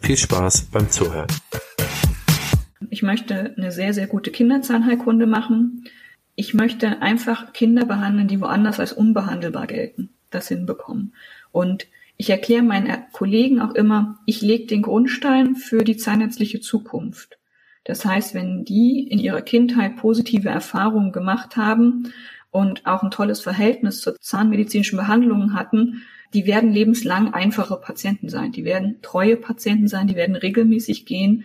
Viel Spaß beim Zuhören. Ich möchte eine sehr, sehr gute Kinderzahnheilkunde machen. Ich möchte einfach Kinder behandeln, die woanders als unbehandelbar gelten. Das hinbekommen. Und ich erkläre meinen Kollegen auch immer, ich lege den Grundstein für die zahnärztliche Zukunft. Das heißt, wenn die in ihrer Kindheit positive Erfahrungen gemacht haben und auch ein tolles Verhältnis zur zahnmedizinischen Behandlung hatten, die werden lebenslang einfache Patienten sein. Die werden treue Patienten sein, die werden regelmäßig gehen,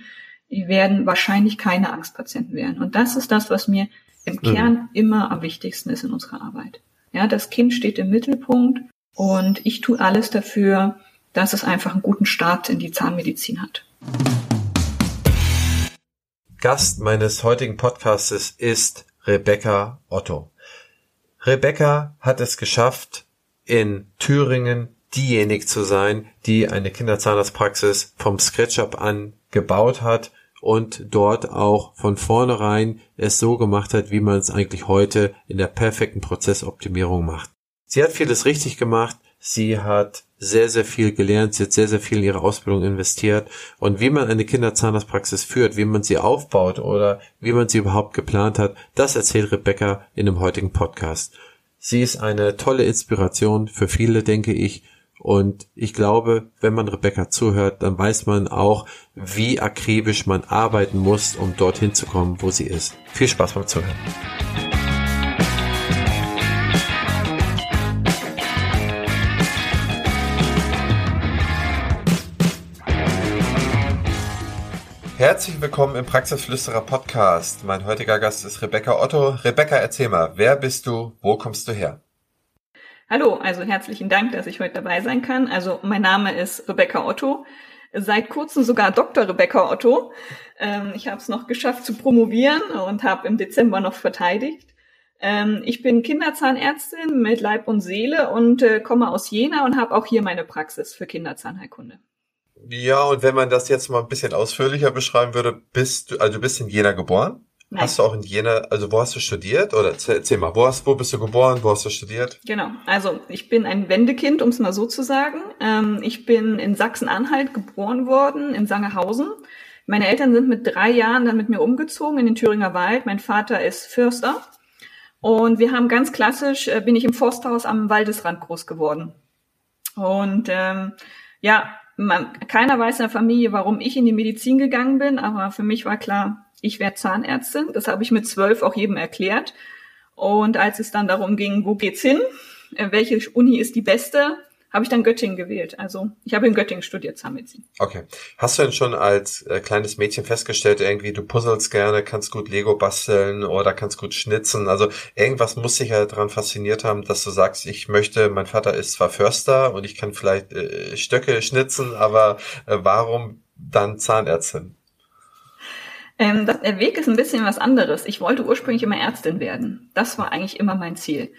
die werden wahrscheinlich keine Angstpatienten werden. Und das ist das, was mir im Kern immer am wichtigsten ist in unserer Arbeit. Ja, das Kind steht im Mittelpunkt und ich tue alles dafür, dass es einfach einen guten Start in die Zahnmedizin hat. Gast meines heutigen Podcastes ist Rebecca Otto. Rebecca hat es geschafft, in Thüringen diejenige zu sein, die eine Kinderzahnarztpraxis vom SketchUp an gebaut hat und dort auch von vornherein es so gemacht hat, wie man es eigentlich heute in der perfekten Prozessoptimierung macht. Sie hat vieles richtig gemacht, sie hat sehr, sehr viel gelernt, sie hat sehr, sehr viel in ihre Ausbildung investiert und wie man eine Kinderzahnarztpraxis führt, wie man sie aufbaut oder wie man sie überhaupt geplant hat, das erzählt Rebecca in dem heutigen Podcast. Sie ist eine tolle Inspiration für viele, denke ich. Und ich glaube, wenn man Rebecca zuhört, dann weiß man auch, wie akribisch man arbeiten muss, um dorthin zu kommen, wo sie ist. Viel Spaß beim Zuhören. Herzlich willkommen im Praxisflüsterer Podcast. Mein heutiger Gast ist Rebecca Otto. Rebecca, erzähl mal, wer bist du? Wo kommst du her? Hallo, also herzlichen Dank, dass ich heute dabei sein kann. Also mein Name ist Rebecca Otto. Seit kurzem sogar Dr. Rebecca Otto. Ähm, ich habe es noch geschafft zu promovieren und habe im Dezember noch verteidigt. Ähm, ich bin Kinderzahnärztin mit Leib und Seele und äh, komme aus Jena und habe auch hier meine Praxis für Kinderzahnheilkunde. Ja, und wenn man das jetzt mal ein bisschen ausführlicher beschreiben würde, bist du, also du bist in Jena geboren? Nein. Hast du auch in Jena, also wo hast du studiert? Oder erzähl mal, wo, hast, wo bist du geboren, wo hast du studiert? Genau, also ich bin ein Wendekind, um es mal so zu sagen. Ähm, ich bin in Sachsen-Anhalt geboren worden, in Sangerhausen. Meine Eltern sind mit drei Jahren dann mit mir umgezogen in den Thüringer Wald. Mein Vater ist Förster. Und wir haben ganz klassisch, äh, bin ich im Forsthaus am Waldesrand groß geworden. Und ähm, ja, man, keiner weiß in der Familie, warum ich in die Medizin gegangen bin, aber für mich war klar, ich werde Zahnärztin. Das habe ich mit zwölf auch jedem erklärt. Und als es dann darum ging, wo geht's hin, äh, welche Uni ist die beste, habe ich dann Göttingen gewählt. Also ich habe in Göttingen studiert Zahnmedizin. Okay. Hast du denn schon als äh, kleines Mädchen festgestellt, irgendwie du puzzelst gerne, kannst gut Lego basteln oder kannst gut schnitzen? Also irgendwas muss dich ja daran fasziniert haben, dass du sagst, ich möchte, mein Vater ist zwar Förster und ich kann vielleicht äh, Stöcke schnitzen, aber äh, warum dann Zahnärztin? Ähm, das, der Weg ist ein bisschen was anderes. Ich wollte ursprünglich immer Ärztin werden. Das war eigentlich immer mein Ziel.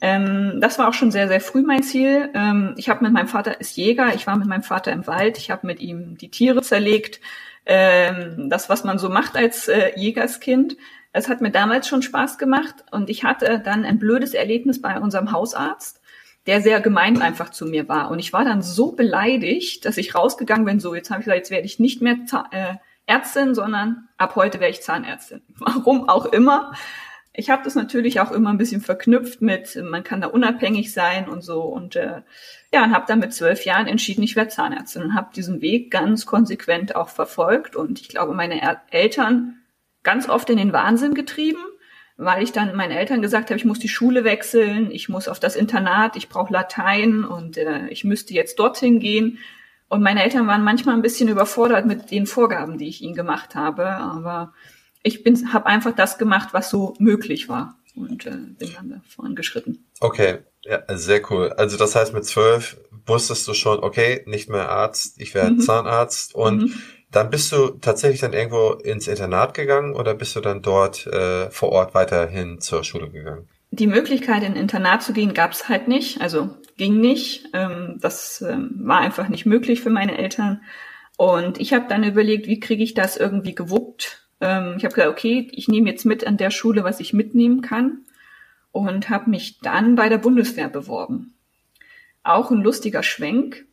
Ähm, das war auch schon sehr, sehr früh mein Ziel. Ähm, ich habe mit meinem Vater ist Jäger, ich war mit meinem Vater im Wald, ich habe mit ihm die Tiere zerlegt. Ähm, das, was man so macht als äh, Jägerskind. Es hat mir damals schon Spaß gemacht und ich hatte dann ein blödes Erlebnis bei unserem Hausarzt, der sehr gemein einfach zu mir war. Und ich war dann so beleidigt, dass ich rausgegangen bin, so jetzt habe ich gesagt, jetzt werde ich nicht mehr äh, Ärztin, sondern ab heute wäre ich Zahnärztin. Warum auch immer. Ich habe das natürlich auch immer ein bisschen verknüpft mit, man kann da unabhängig sein und so. Und äh, ja, und habe dann mit zwölf Jahren entschieden, ich werde Zahnärztin und habe diesen Weg ganz konsequent auch verfolgt. Und ich glaube, meine er Eltern ganz oft in den Wahnsinn getrieben, weil ich dann meinen Eltern gesagt habe, ich muss die Schule wechseln, ich muss auf das Internat, ich brauche Latein und äh, ich müsste jetzt dorthin gehen. Und meine Eltern waren manchmal ein bisschen überfordert mit den Vorgaben, die ich ihnen gemacht habe. Aber ich bin, habe einfach das gemacht, was so möglich war und äh, bin dann da vorangeschritten. Okay, ja, sehr cool. Also das heißt, mit zwölf wusstest du schon, okay, nicht mehr Arzt, ich werde mhm. Zahnarzt und mhm. Dann bist du tatsächlich dann irgendwo ins Internat gegangen oder bist du dann dort äh, vor Ort weiterhin zur Schule gegangen? Die Möglichkeit, in Internat zu gehen, gab es halt nicht. Also ging nicht. Ähm, das ähm, war einfach nicht möglich für meine Eltern. Und ich habe dann überlegt, wie kriege ich das irgendwie gewuppt. Ähm, ich habe gesagt, okay, ich nehme jetzt mit an der Schule, was ich mitnehmen kann. Und habe mich dann bei der Bundeswehr beworben. Auch ein lustiger Schwenk.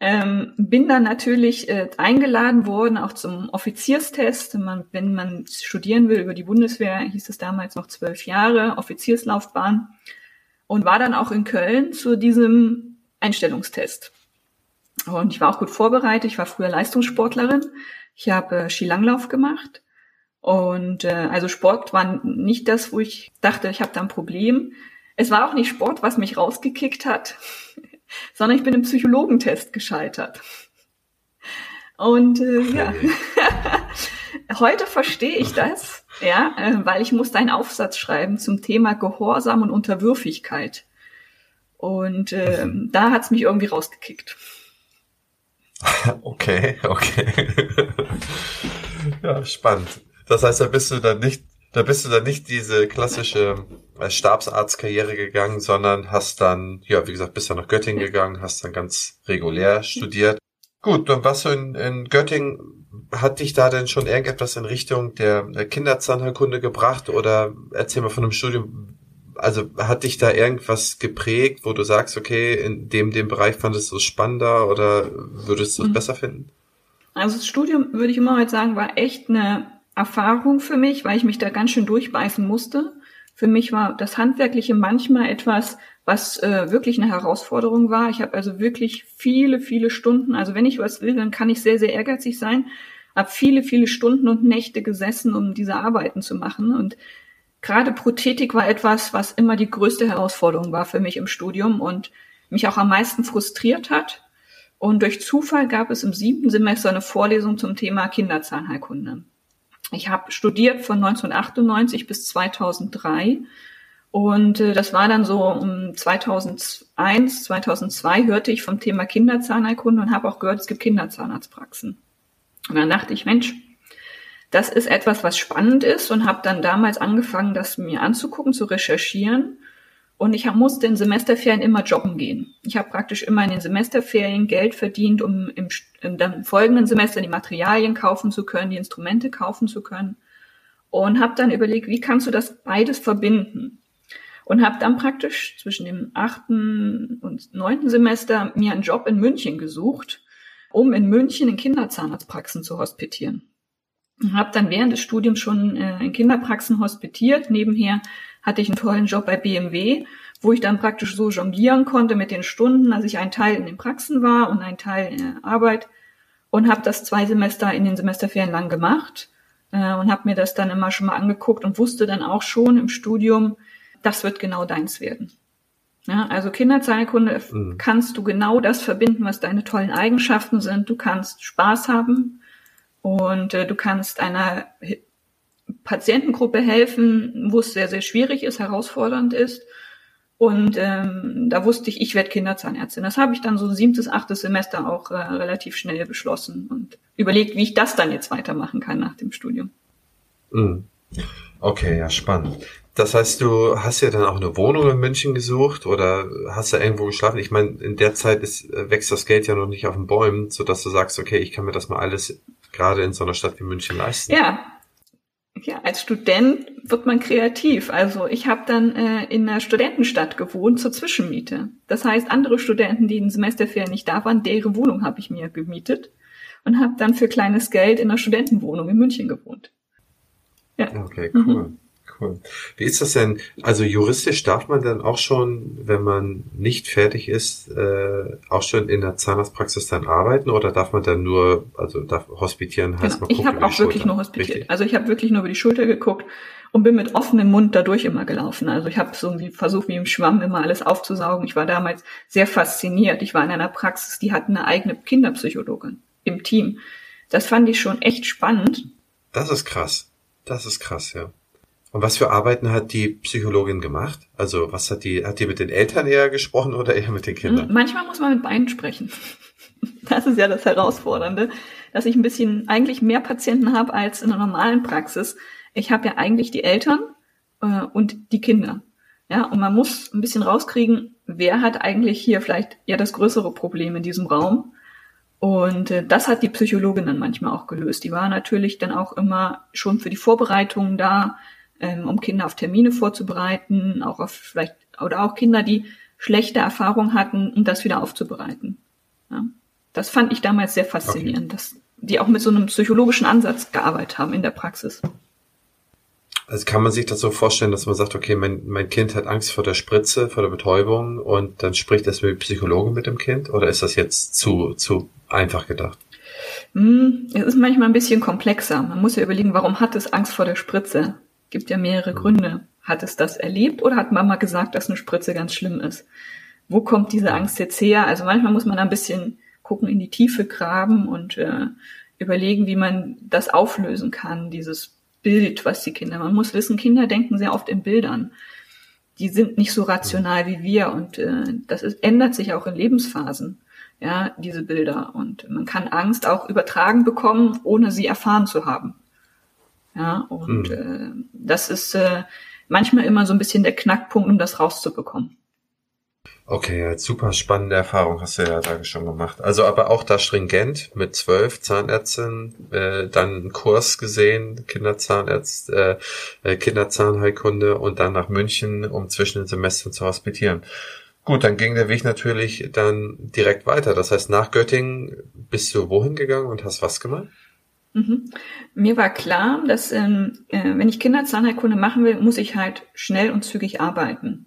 Ähm, bin dann natürlich äh, eingeladen worden, auch zum Offizierstest. Man, wenn man studieren will über die Bundeswehr, hieß es damals noch zwölf Jahre, Offizierslaufbahn. Und war dann auch in Köln zu diesem Einstellungstest. Und ich war auch gut vorbereitet. Ich war früher Leistungssportlerin. Ich habe äh, Skilanglauf gemacht. Und äh, also Sport war nicht das, wo ich dachte, ich habe da ein Problem. Es war auch nicht Sport, was mich rausgekickt hat sondern ich bin im Psychologentest gescheitert. Und äh, ja, heute verstehe ich das, ja, äh, weil ich musste einen Aufsatz schreiben zum Thema Gehorsam und Unterwürfigkeit. Und äh, da hat's mich irgendwie rausgekickt. Okay, okay. ja, spannend. Das heißt, da bist du dann nicht da bist du dann nicht diese klassische äh, Stabsarztkarriere gegangen, sondern hast dann, ja, wie gesagt, bist dann nach Göttingen gegangen, hast dann ganz regulär studiert. Gut, dann warst du in, in Göttingen. Hat dich da denn schon irgendetwas in Richtung der Kinderzahnheilkunde gebracht oder erzähl mal von dem Studium, also hat dich da irgendwas geprägt, wo du sagst, okay, in dem, dem Bereich fandest du es spannender oder würdest du es mhm. besser finden? Also das Studium, würde ich immer heute sagen, war echt eine Erfahrung für mich, weil ich mich da ganz schön durchbeißen musste. Für mich war das Handwerkliche manchmal etwas, was äh, wirklich eine Herausforderung war. Ich habe also wirklich viele, viele Stunden, also wenn ich was will, dann kann ich sehr, sehr ehrgeizig sein, habe viele, viele Stunden und Nächte gesessen, um diese Arbeiten zu machen. Und gerade Prothetik war etwas, was immer die größte Herausforderung war für mich im Studium und mich auch am meisten frustriert hat. Und durch Zufall gab es im siebten Semester eine Vorlesung zum Thema Kinderzahnheilkunde. Ich habe studiert von 1998 bis 2003 und äh, das war dann so um 2001, 2002 hörte ich vom Thema Kinderzahnheilkunde und habe auch gehört, es gibt Kinderzahnarztpraxen. Und dann dachte ich, Mensch, das ist etwas, was spannend ist und habe dann damals angefangen, das mir anzugucken, zu recherchieren und ich musste in Semesterferien immer jobben gehen. Ich habe praktisch immer in den Semesterferien Geld verdient, um im, im dann folgenden Semester die Materialien kaufen zu können, die Instrumente kaufen zu können. Und habe dann überlegt, wie kannst du das beides verbinden? Und habe dann praktisch zwischen dem achten und neunten Semester mir einen Job in München gesucht, um in München in Kinderzahnarztpraxen zu hospitieren. Habe dann während des Studiums schon äh, in Kinderpraxen hospitiert, nebenher hatte ich einen tollen Job bei BMW, wo ich dann praktisch so jonglieren konnte mit den Stunden, dass ich ein Teil in den Praxen war und ein Teil in der Arbeit und habe das zwei Semester in den Semesterferien lang gemacht äh, und habe mir das dann immer schon mal angeguckt und wusste dann auch schon im Studium, das wird genau deins werden. Ja, also Kinderzahlkunde mhm. kannst du genau das verbinden, was deine tollen Eigenschaften sind. Du kannst Spaß haben und äh, du kannst einer Patientengruppe helfen, wo es sehr, sehr schwierig ist, herausfordernd ist. Und ähm, da wusste ich, ich werde Kinderzahnärztin. Das habe ich dann so siebtes, achtes Semester auch äh, relativ schnell beschlossen und überlegt, wie ich das dann jetzt weitermachen kann nach dem Studium. Mhm. Okay, ja, spannend. Das heißt, du hast ja dann auch eine Wohnung in München gesucht oder hast du irgendwo geschlafen? Ich meine, in der Zeit ist, wächst das Geld ja noch nicht auf den Bäumen, sodass du sagst, okay, ich kann mir das mal alles gerade in so einer Stadt wie München leisten. Ja, ja, als Student wird man kreativ. Also ich habe dann äh, in einer Studentenstadt gewohnt zur Zwischenmiete. Das heißt, andere Studenten, die in Semesterferien nicht da waren, deren Wohnung habe ich mir gemietet und habe dann für kleines Geld in einer Studentenwohnung in München gewohnt. Ja. Okay, cool. Mhm. Cool. Wie ist das denn? Also juristisch darf man dann auch schon, wenn man nicht fertig ist, äh, auch schon in der Zahnarztpraxis dann arbeiten oder darf man dann nur, also darf hospitieren heißt genau. man Ich habe auch wirklich nur hospitiert. Richtig. Also ich habe wirklich nur über die Schulter geguckt und bin mit offenem Mund dadurch immer gelaufen. Also ich habe so wie versucht, wie im Schwamm immer alles aufzusaugen. Ich war damals sehr fasziniert. Ich war in einer Praxis, die hatten eine eigene Kinderpsychologin im Team. Das fand ich schon echt spannend. Das ist krass. Das ist krass, ja. Und was für Arbeiten hat die Psychologin gemacht? Also was hat die, hat die mit den Eltern eher gesprochen oder eher mit den Kindern? Manchmal muss man mit beiden sprechen. Das ist ja das Herausfordernde. dass ich ein bisschen eigentlich mehr Patienten habe als in einer normalen Praxis. Ich habe ja eigentlich die Eltern äh, und die Kinder. Ja, und man muss ein bisschen rauskriegen, wer hat eigentlich hier vielleicht ja das größere Problem in diesem Raum. Und äh, das hat die Psychologin dann manchmal auch gelöst. Die war natürlich dann auch immer schon für die Vorbereitungen da, ähm, um Kinder auf Termine vorzubereiten, auch auf vielleicht oder auch Kinder, die schlechte Erfahrungen hatten, um das wieder aufzubereiten. Ja. Das fand ich damals sehr faszinierend, okay. dass die auch mit so einem psychologischen Ansatz gearbeitet haben in der Praxis. Also kann man sich das so vorstellen, dass man sagt, okay, mein, mein Kind hat Angst vor der Spritze, vor der Betäubung und dann spricht das mit Psychologen mit dem Kind? Oder ist das jetzt zu, zu einfach gedacht? Hm, es ist manchmal ein bisschen komplexer. Man muss ja überlegen, warum hat es Angst vor der Spritze? Gibt ja mehrere mhm. Gründe. Hat es das erlebt oder hat Mama gesagt, dass eine Spritze ganz schlimm ist? Wo kommt diese Angst jetzt her? Also manchmal muss man ein bisschen gucken, in die Tiefe graben und äh, überlegen, wie man das auflösen kann, dieses Bild, was die Kinder, man muss wissen, Kinder denken sehr oft in Bildern. Die sind nicht so rational wie wir und äh, das ist, ändert sich auch in Lebensphasen, ja, diese Bilder. Und man kann Angst auch übertragen bekommen, ohne sie erfahren zu haben. Ja, und mhm. äh, das ist äh, manchmal immer so ein bisschen der Knackpunkt, um das rauszubekommen. Okay, super spannende Erfahrung hast du ja da schon gemacht. Also aber auch da stringent mit zwölf Zahnärztinnen, äh, dann einen Kurs gesehen, Kinderzahnärzt, äh, äh, Kinderzahnheilkunde und dann nach München, um zwischen den Semestern zu hospitieren. Gut, dann ging der Weg natürlich dann direkt weiter. Das heißt, nach Göttingen bist du wohin gegangen und hast was gemacht? Mhm. Mir war klar, dass ähm, äh, wenn ich Kinderzahnheilkunde machen will, muss ich halt schnell und zügig arbeiten.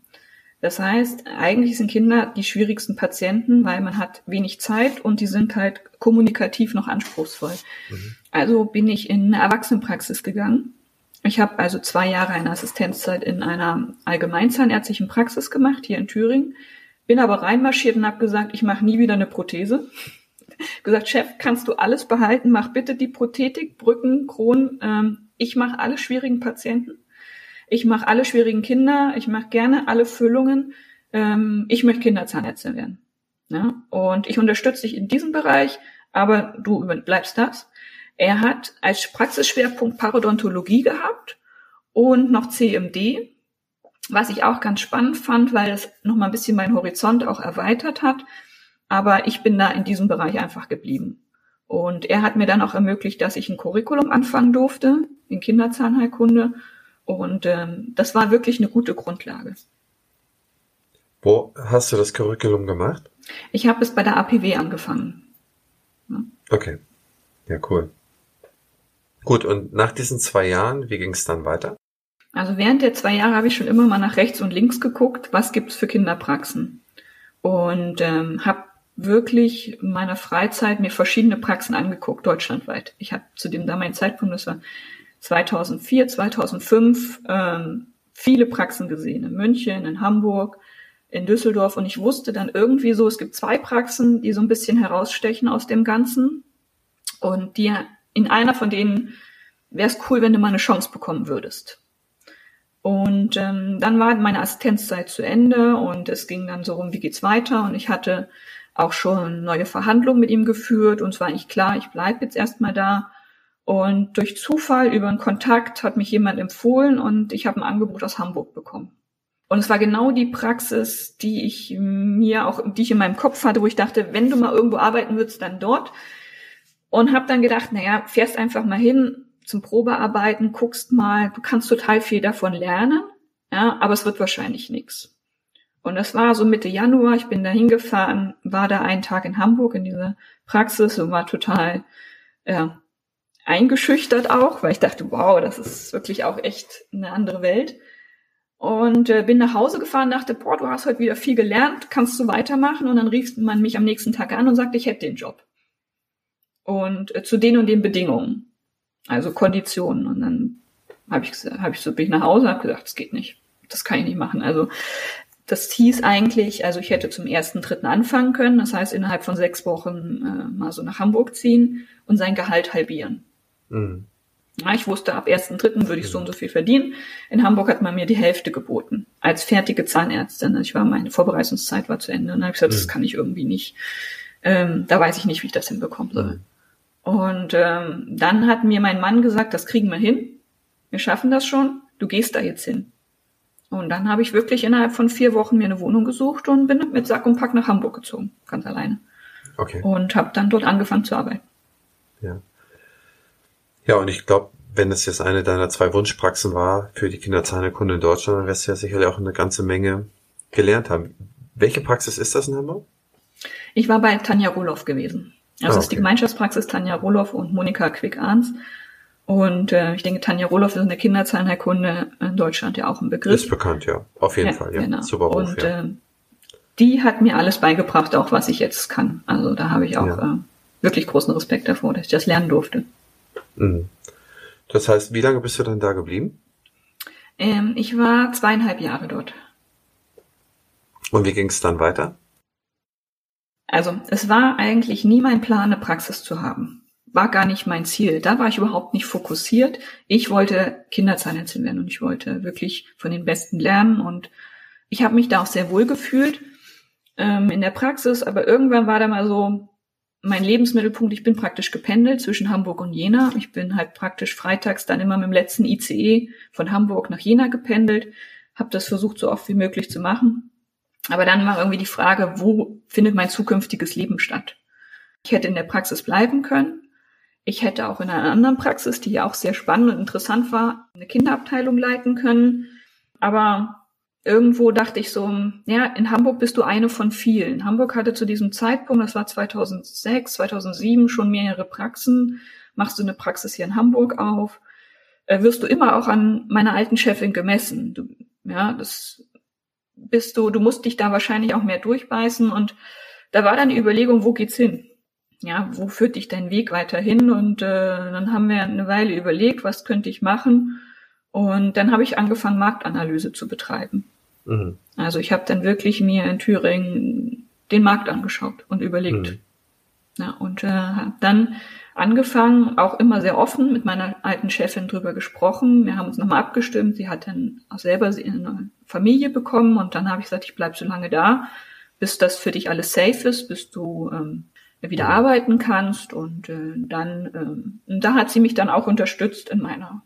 Das heißt, eigentlich sind Kinder die schwierigsten Patienten, weil man hat wenig Zeit und die sind halt kommunikativ noch anspruchsvoll. Mhm. Also bin ich in eine Erwachsenenpraxis gegangen. Ich habe also zwei Jahre eine Assistenzzeit in einer allgemeinzahnärztlichen Praxis gemacht, hier in Thüringen. Bin aber reinmarschiert und habe gesagt, ich mache nie wieder eine Prothese. Gesagt, Chef, kannst du alles behalten, mach bitte die Prothetik, Brücken, Kronen. Ähm, ich mache alle schwierigen Patienten. Ich mache alle schwierigen Kinder, ich mache gerne alle Füllungen. Ähm, ich möchte Kinderzahnärztin werden. Ja? Und ich unterstütze dich in diesem Bereich, aber du bleibst das. Er hat als Praxisschwerpunkt Parodontologie gehabt und noch CMD, was ich auch ganz spannend fand, weil es nochmal ein bisschen meinen Horizont auch erweitert hat. Aber ich bin da in diesem Bereich einfach geblieben. Und er hat mir dann auch ermöglicht, dass ich ein Curriculum anfangen durfte in Kinderzahnheilkunde und ähm, das war wirklich eine gute Grundlage. Wo hast du das Curriculum gemacht? Ich habe es bei der APW angefangen. Ja. Okay. Ja, cool. Gut, und nach diesen zwei Jahren, wie ging es dann weiter? Also während der zwei Jahre habe ich schon immer mal nach rechts und links geguckt, was gibt's für Kinderpraxen. Und ähm, habe wirklich in meiner Freizeit mir verschiedene Praxen angeguckt, deutschlandweit. Ich habe zu dem damaligen Zeitpunkt, das war 2004, 2005 ähm, viele Praxen gesehen, in München, in Hamburg, in Düsseldorf und ich wusste dann irgendwie so, es gibt zwei Praxen, die so ein bisschen herausstechen aus dem Ganzen und die in einer von denen wäre es cool, wenn du mal eine Chance bekommen würdest. Und ähm, dann war meine Assistenzzeit zu Ende und es ging dann so rum, wie geht's weiter und ich hatte auch schon neue Verhandlungen mit ihm geführt und es war eigentlich klar, ich bleibe jetzt erstmal da und durch Zufall über einen Kontakt hat mich jemand empfohlen und ich habe ein Angebot aus Hamburg bekommen. Und es war genau die Praxis, die ich mir auch, die ich in meinem Kopf hatte, wo ich dachte, wenn du mal irgendwo arbeiten würdest, dann dort. Und habe dann gedacht, naja, fährst einfach mal hin zum Probearbeiten, guckst mal, du kannst total viel davon lernen, ja, aber es wird wahrscheinlich nichts. Und das war so Mitte Januar, ich bin da hingefahren, war da einen Tag in Hamburg in dieser Praxis und war total, ja, eingeschüchtert auch, weil ich dachte, wow, das ist wirklich auch echt eine andere Welt. Und äh, bin nach Hause gefahren, dachte, boah, du hast heute wieder viel gelernt, kannst du weitermachen? Und dann rief man mich am nächsten Tag an und sagte, ich hätte den Job. Und äh, zu den und den Bedingungen, also Konditionen. Und dann habe ich, hab ich so bin ich nach Hause habe gesagt, das geht nicht, das kann ich nicht machen. Also das hieß eigentlich, also ich hätte zum ersten, dritten anfangen können, das heißt innerhalb von sechs Wochen äh, mal so nach Hamburg ziehen und sein Gehalt halbieren. Mhm. Ja, ich wusste, ab 1.3. würde ich so und so viel verdienen. In Hamburg hat man mir die Hälfte geboten. Als fertige Zahnärztin. Ich war, meine Vorbereitungszeit war zu Ende. Und dann habe ich gesagt, mhm. das kann ich irgendwie nicht. Ähm, da weiß ich nicht, wie ich das hinbekommen soll. Mhm. Und ähm, dann hat mir mein Mann gesagt, das kriegen wir hin, wir schaffen das schon, du gehst da jetzt hin. Und dann habe ich wirklich innerhalb von vier Wochen mir eine Wohnung gesucht und bin mit Sack und Pack nach Hamburg gezogen, ganz alleine. Okay. Und habe dann dort angefangen zu arbeiten. Ja. Ja, und ich glaube, wenn es jetzt eine deiner zwei Wunschpraxen war für die Kinderzahnheilkunde in Deutschland, dann wirst du ja sicherlich auch eine ganze Menge gelernt haben. Welche Praxis ist das in Hamburg? Ich war bei Tanja Roloff gewesen. Also Ah, es ist die okay. Gemeinschaftspraxis Tanja Roloff und Monika Quick-Arns. Und äh, ich denke, Tanja Roloff ist in der Kinderzahnheilkunde in Deutschland ja auch ein Begriff. Ist bekannt, ja. Auf jeden Fall, ja. Genau. Super Ruf, Und ja. äh, die hat mir alles beigebracht, auch was ich jetzt kann. Also da habe ich auch Ja. äh, wirklich großen Respekt davor, dass ich das lernen durfte. Mhm. Das heißt, wie lange bist du dann da geblieben? Ähm, ich war zweieinhalb Jahre dort. Und wie ging es dann weiter? Also es war eigentlich nie mein Plan, eine Praxis zu haben. War gar nicht mein Ziel. Da war ich überhaupt nicht fokussiert. Ich wollte Kinderzahnärztin werden und ich wollte wirklich von den Besten lernen und ich habe mich da auch sehr wohl gefühlt ähm, in der Praxis, aber irgendwann war da mal so mein Lebensmittelpunkt. Ich bin praktisch gependelt zwischen Hamburg und Jena. Ich bin halt praktisch freitags dann immer mit dem letzten ICE von Hamburg nach Jena gependelt, habe das versucht so oft wie möglich zu machen. Aber dann war irgendwie die Frage, wo findet mein zukünftiges Leben statt? Ich hätte in der Praxis bleiben können. Ich hätte auch in einer anderen Praxis, die ja auch sehr spannend und interessant war, eine Kinderabteilung leiten können. Aber irgendwo dachte ich so, ja, in Hamburg bist du eine von vielen. Hamburg hatte zu diesem Zeitpunkt, das war 2006, 2007, schon mehrere Praxen. Machst du eine Praxis hier in Hamburg auf, äh, wirst du immer auch an meiner alten Chefin gemessen. Du, ja, das bist du, du musst dich da wahrscheinlich auch mehr durchbeißen und da war dann die Überlegung, wo geht's hin? Ja, wo führt dich dein Weg weiterhin? Und äh, dann haben wir eine Weile überlegt, was könnte ich machen? Und dann habe ich angefangen, Marktanalyse zu betreiben. Mhm. Also ich habe dann wirklich mir in Thüringen den Markt angeschaut und überlegt. Mhm. Ja, und äh, habe dann angefangen, auch immer sehr offen mit meiner alten Chefin drüber gesprochen. Wir haben uns nochmal abgestimmt. Sie hat dann auch selber eine Familie bekommen und dann habe ich gesagt, ich bleib so lange da, bis das für dich alles safe ist, bis du ähm, wieder arbeiten kannst. Und äh, dann, und da hat sie mich dann auch unterstützt in meiner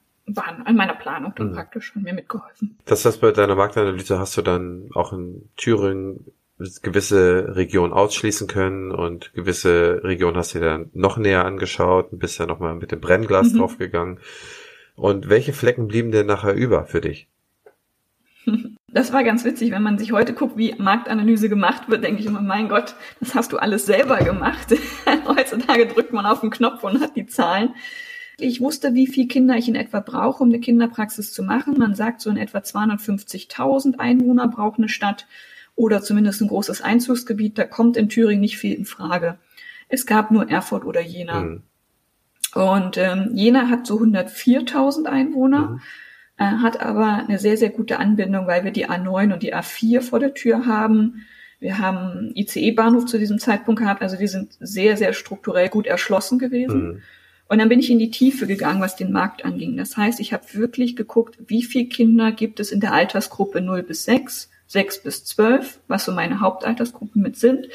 in meiner Planung dann Mhm. praktisch und mir mitgeholfen. Das heißt, bei deiner Marktanalyse hast du dann auch in Thüringen gewisse Regionen ausschließen können und gewisse Regionen hast du dir dann noch näher angeschaut und bist ja nochmal mit dem Brennglas Mhm. draufgegangen. Und welche Flecken blieben denn nachher über für dich? Das war ganz witzig, wenn man sich heute guckt, wie Marktanalyse gemacht wird, denke ich immer, mein Gott, das hast du alles selber gemacht. Heutzutage drückt man auf den Knopf und hat die Zahlen. Ich wusste, wie viel Kinder ich in etwa brauche, um eine Kinderpraxis zu machen. Man sagt, so in etwa 250.000 Einwohner braucht eine Stadt oder zumindest ein großes Einzugsgebiet. Da kommt in Thüringen nicht viel in Frage. Es gab nur Erfurt oder Jena. Mhm. Und ähm, Jena hat so 104.000 Einwohner, Mhm. Äh, hat aber eine sehr, sehr gute Anbindung, weil wir die A9 und die A4 vor der Tür haben. Wir haben ICE-Bahnhof zu diesem Zeitpunkt gehabt, also die sind sehr, sehr strukturell gut erschlossen gewesen. Mhm. Und dann bin ich in die Tiefe gegangen, was den Markt anging. Das heißt, ich habe wirklich geguckt, wie viele Kinder gibt es in der Altersgruppe 0 bis 6, 6 bis 12, was so meine Hauptaltersgruppen mit sind,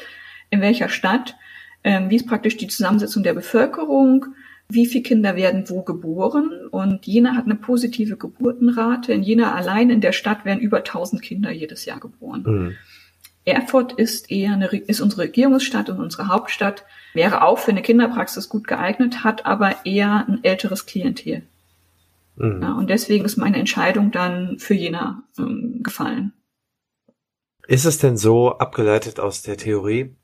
in welcher Stadt, ähm, wie ist praktisch die Zusammensetzung der Bevölkerung, wie viele Kinder werden wo geboren. Und Jena hat eine positive Geburtenrate. In Jena allein in der Stadt werden über 1000 Kinder jedes Jahr geboren. Mhm. Erfurt ist eher eine, ist unsere Regierungsstadt und unsere Hauptstadt, wäre auch für eine Kinderpraxis gut geeignet, hat aber eher ein älteres Klientel. Mhm. Ja, und deswegen ist meine Entscheidung dann für Jena ähm, gefallen. Ist es denn so abgeleitet aus der Theorie,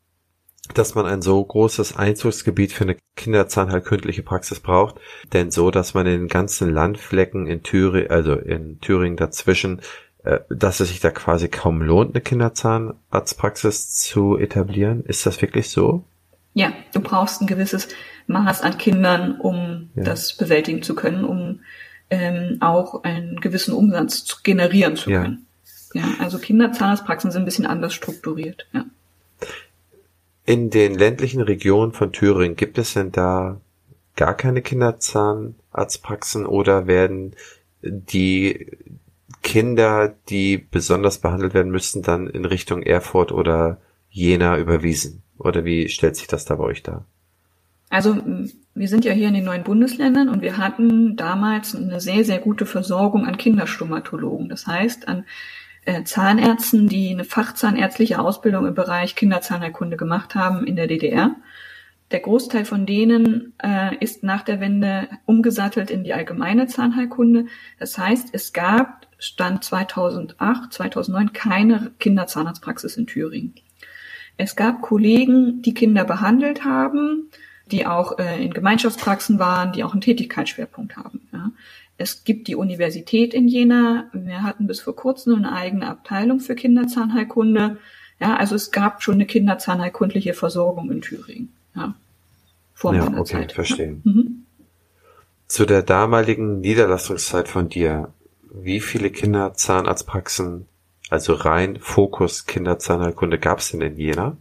dass man ein so großes Einzugsgebiet für eine kinderzahnheilkündliche Praxis braucht, denn so, dass man in den ganzen Landflecken in Thüringen, also in Thüringen dazwischen, äh, dass es sich da quasi kaum lohnt, eine Kinderzahnarztpraxis zu etablieren? Ist das wirklich so? Ja, du brauchst ein gewisses Maß an Kindern, um Ja. das bewältigen zu können, um ähm, auch einen gewissen Umsatz zu generieren zu Ja. können. Ja, also Kinderzahnarztpraxen sind ein bisschen anders strukturiert. Ja. In den ländlichen Regionen von Thüringen gibt es denn da gar keine Kinderzahnarztpraxen oder werden die Kinder, die besonders behandelt werden müssten, dann in Richtung Erfurt oder Jena überwiesen? Oder wie stellt sich das da bei euch dar? Also wir sind ja hier in den neuen Bundesländern und wir hatten damals eine sehr, sehr gute Versorgung an Kinderstomatologen. Das heißt, an Zahnärzten, die eine fachzahnärztliche Ausbildung im Bereich Kinderzahnheilkunde gemacht haben in der DDR. Der Großteil von denen äh, ist nach der Wende umgesattelt in die allgemeine Zahnheilkunde. Das heißt, es gab Stand 2008, 2009 keine Kinderzahnarztpraxis in Thüringen. Es gab Kollegen, die Kinder behandelt haben, die auch äh, in Gemeinschaftspraxen waren, die auch einen Tätigkeitsschwerpunkt haben. Ja. Es gibt die Universität in Jena. Wir hatten bis vor kurzem eine eigene Abteilung für Kinderzahnheilkunde. Ja, also es gab schon eine kinderzahnheilkundliche Versorgung in Thüringen. Ja, vor ja, meiner okay, Zeit. verstehen. Ja. Mhm. Zu der damaligen Niederlassungszeit von dir, wie viele Kinderzahnarztpraxen, also rein Fokus Kinderzahnheilkunde, gab es denn in Jena?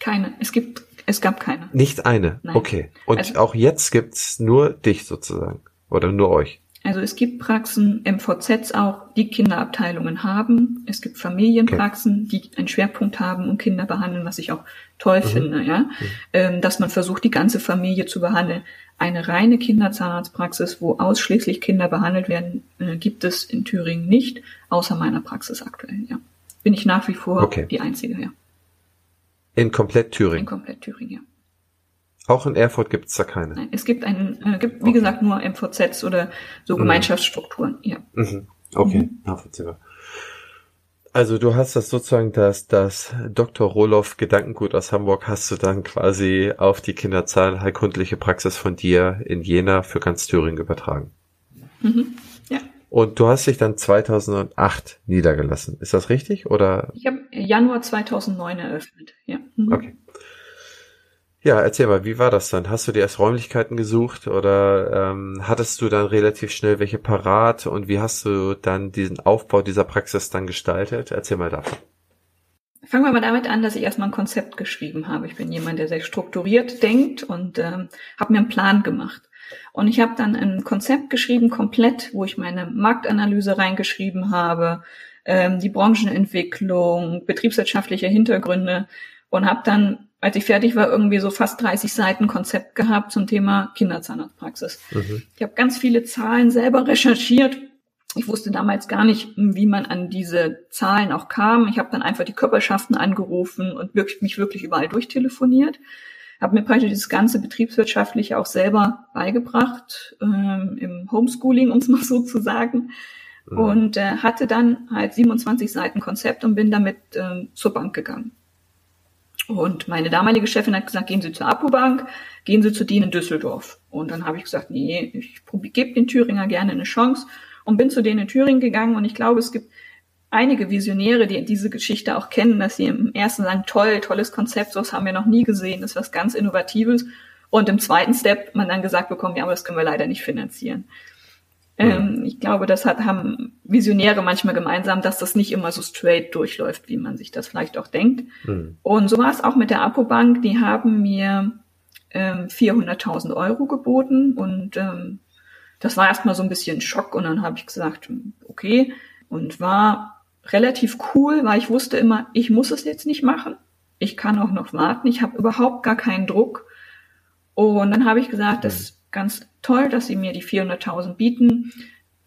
Keine. Es gibt es gab keine. Nicht eine? Nein. Okay. Und also, auch jetzt gibt's nur dich sozusagen? Oder nur euch? Also es gibt Praxen, MVZs auch, die Kinderabteilungen haben. Es gibt Familienpraxen, okay. die einen Schwerpunkt haben und Kinder behandeln, was ich auch toll mhm. finde, ja. Mhm. Ähm, dass man versucht, die ganze Familie zu behandeln. Eine reine Kinderzahnarztpraxis, wo ausschließlich Kinder behandelt werden, äh, gibt es in Thüringen nicht, außer meiner Praxis aktuell, ja. Bin ich nach wie vor okay. die Einzige, ja. In komplett Thüringen? In komplett Thüringen, ja. Auch in Erfurt gibt es da keine? Nein, es gibt einen, äh, gibt, wie okay. gesagt, nur MVZs oder so mhm. Gemeinschaftsstrukturen, ja. Mhm. Okay, mhm. nachvollziehbar. Also du hast das sozusagen das, das Dr. Roloff Gedankengut aus Hamburg hast du dann quasi auf die Kinderzahlheilkundliche Praxis von dir in Jena für ganz Thüringen übertragen. Mhm. Ja. Und du hast dich dann 2008 niedergelassen. Ist das richtig? Oder? Ich habe Januar 2009 eröffnet, ja. Mhm. Okay. Ja, erzähl mal, wie war das dann? Hast du dir erst Räumlichkeiten gesucht oder ähm, hattest du dann relativ schnell welche parat und wie hast du dann diesen Aufbau dieser Praxis dann gestaltet? Erzähl mal davon. Fangen wir mal damit an, dass ich erstmal ein Konzept geschrieben habe. Ich bin jemand, der sehr strukturiert denkt und ähm, habe mir einen Plan gemacht. Und ich habe dann ein Konzept geschrieben, komplett, wo ich meine Marktanalyse reingeschrieben habe, ähm, die Branchenentwicklung, betriebswirtschaftliche Hintergründe und habe dann als ich fertig war, irgendwie so fast 30 Seiten Konzept gehabt zum Thema Kinderzahnarztpraxis. Mhm. Ich habe ganz viele Zahlen selber recherchiert. Ich wusste damals gar nicht, wie man an diese Zahlen auch kam. Ich habe dann einfach die Körperschaften angerufen und wirklich, mich wirklich überall durchtelefoniert. Habe mir praktisch dieses ganze Betriebswirtschaftliche auch selber beigebracht, ähm, im Homeschooling, um es mal so zu sagen. Mhm. Und äh, hatte dann halt 27 Seiten Konzept und bin damit äh, zur Bank gegangen. Und meine damalige Chefin hat gesagt, gehen Sie zur Apobank, gehen Sie zu denen in Düsseldorf. Und dann habe ich gesagt, nee, ich gebe den Thüringer gerne eine Chance und bin zu denen in Thüringen gegangen. Und ich glaube, es gibt einige Visionäre, die diese Geschichte auch kennen, dass sie im ersten sagen, toll, tolles Konzept, sowas haben wir noch nie gesehen, das ist was ganz Innovatives. Und im zweiten Step man dann gesagt bekommen, ja, aber das können wir leider nicht finanzieren. Ähm, ich glaube, das hat, haben Visionäre manchmal gemeinsam, dass das nicht immer so straight durchläuft, wie man sich das vielleicht auch denkt. Mhm. Und so war es auch mit der Apobank. Die haben mir ähm, 400.000 Euro geboten und ähm, das war erstmal so ein bisschen Schock und dann habe ich gesagt, okay, und war relativ cool, weil ich wusste immer, ich muss es jetzt nicht machen. Ich kann auch noch warten. Ich habe überhaupt gar keinen Druck. Und dann habe ich gesagt, das hm ganz toll, dass Sie mir die 400.000 bieten.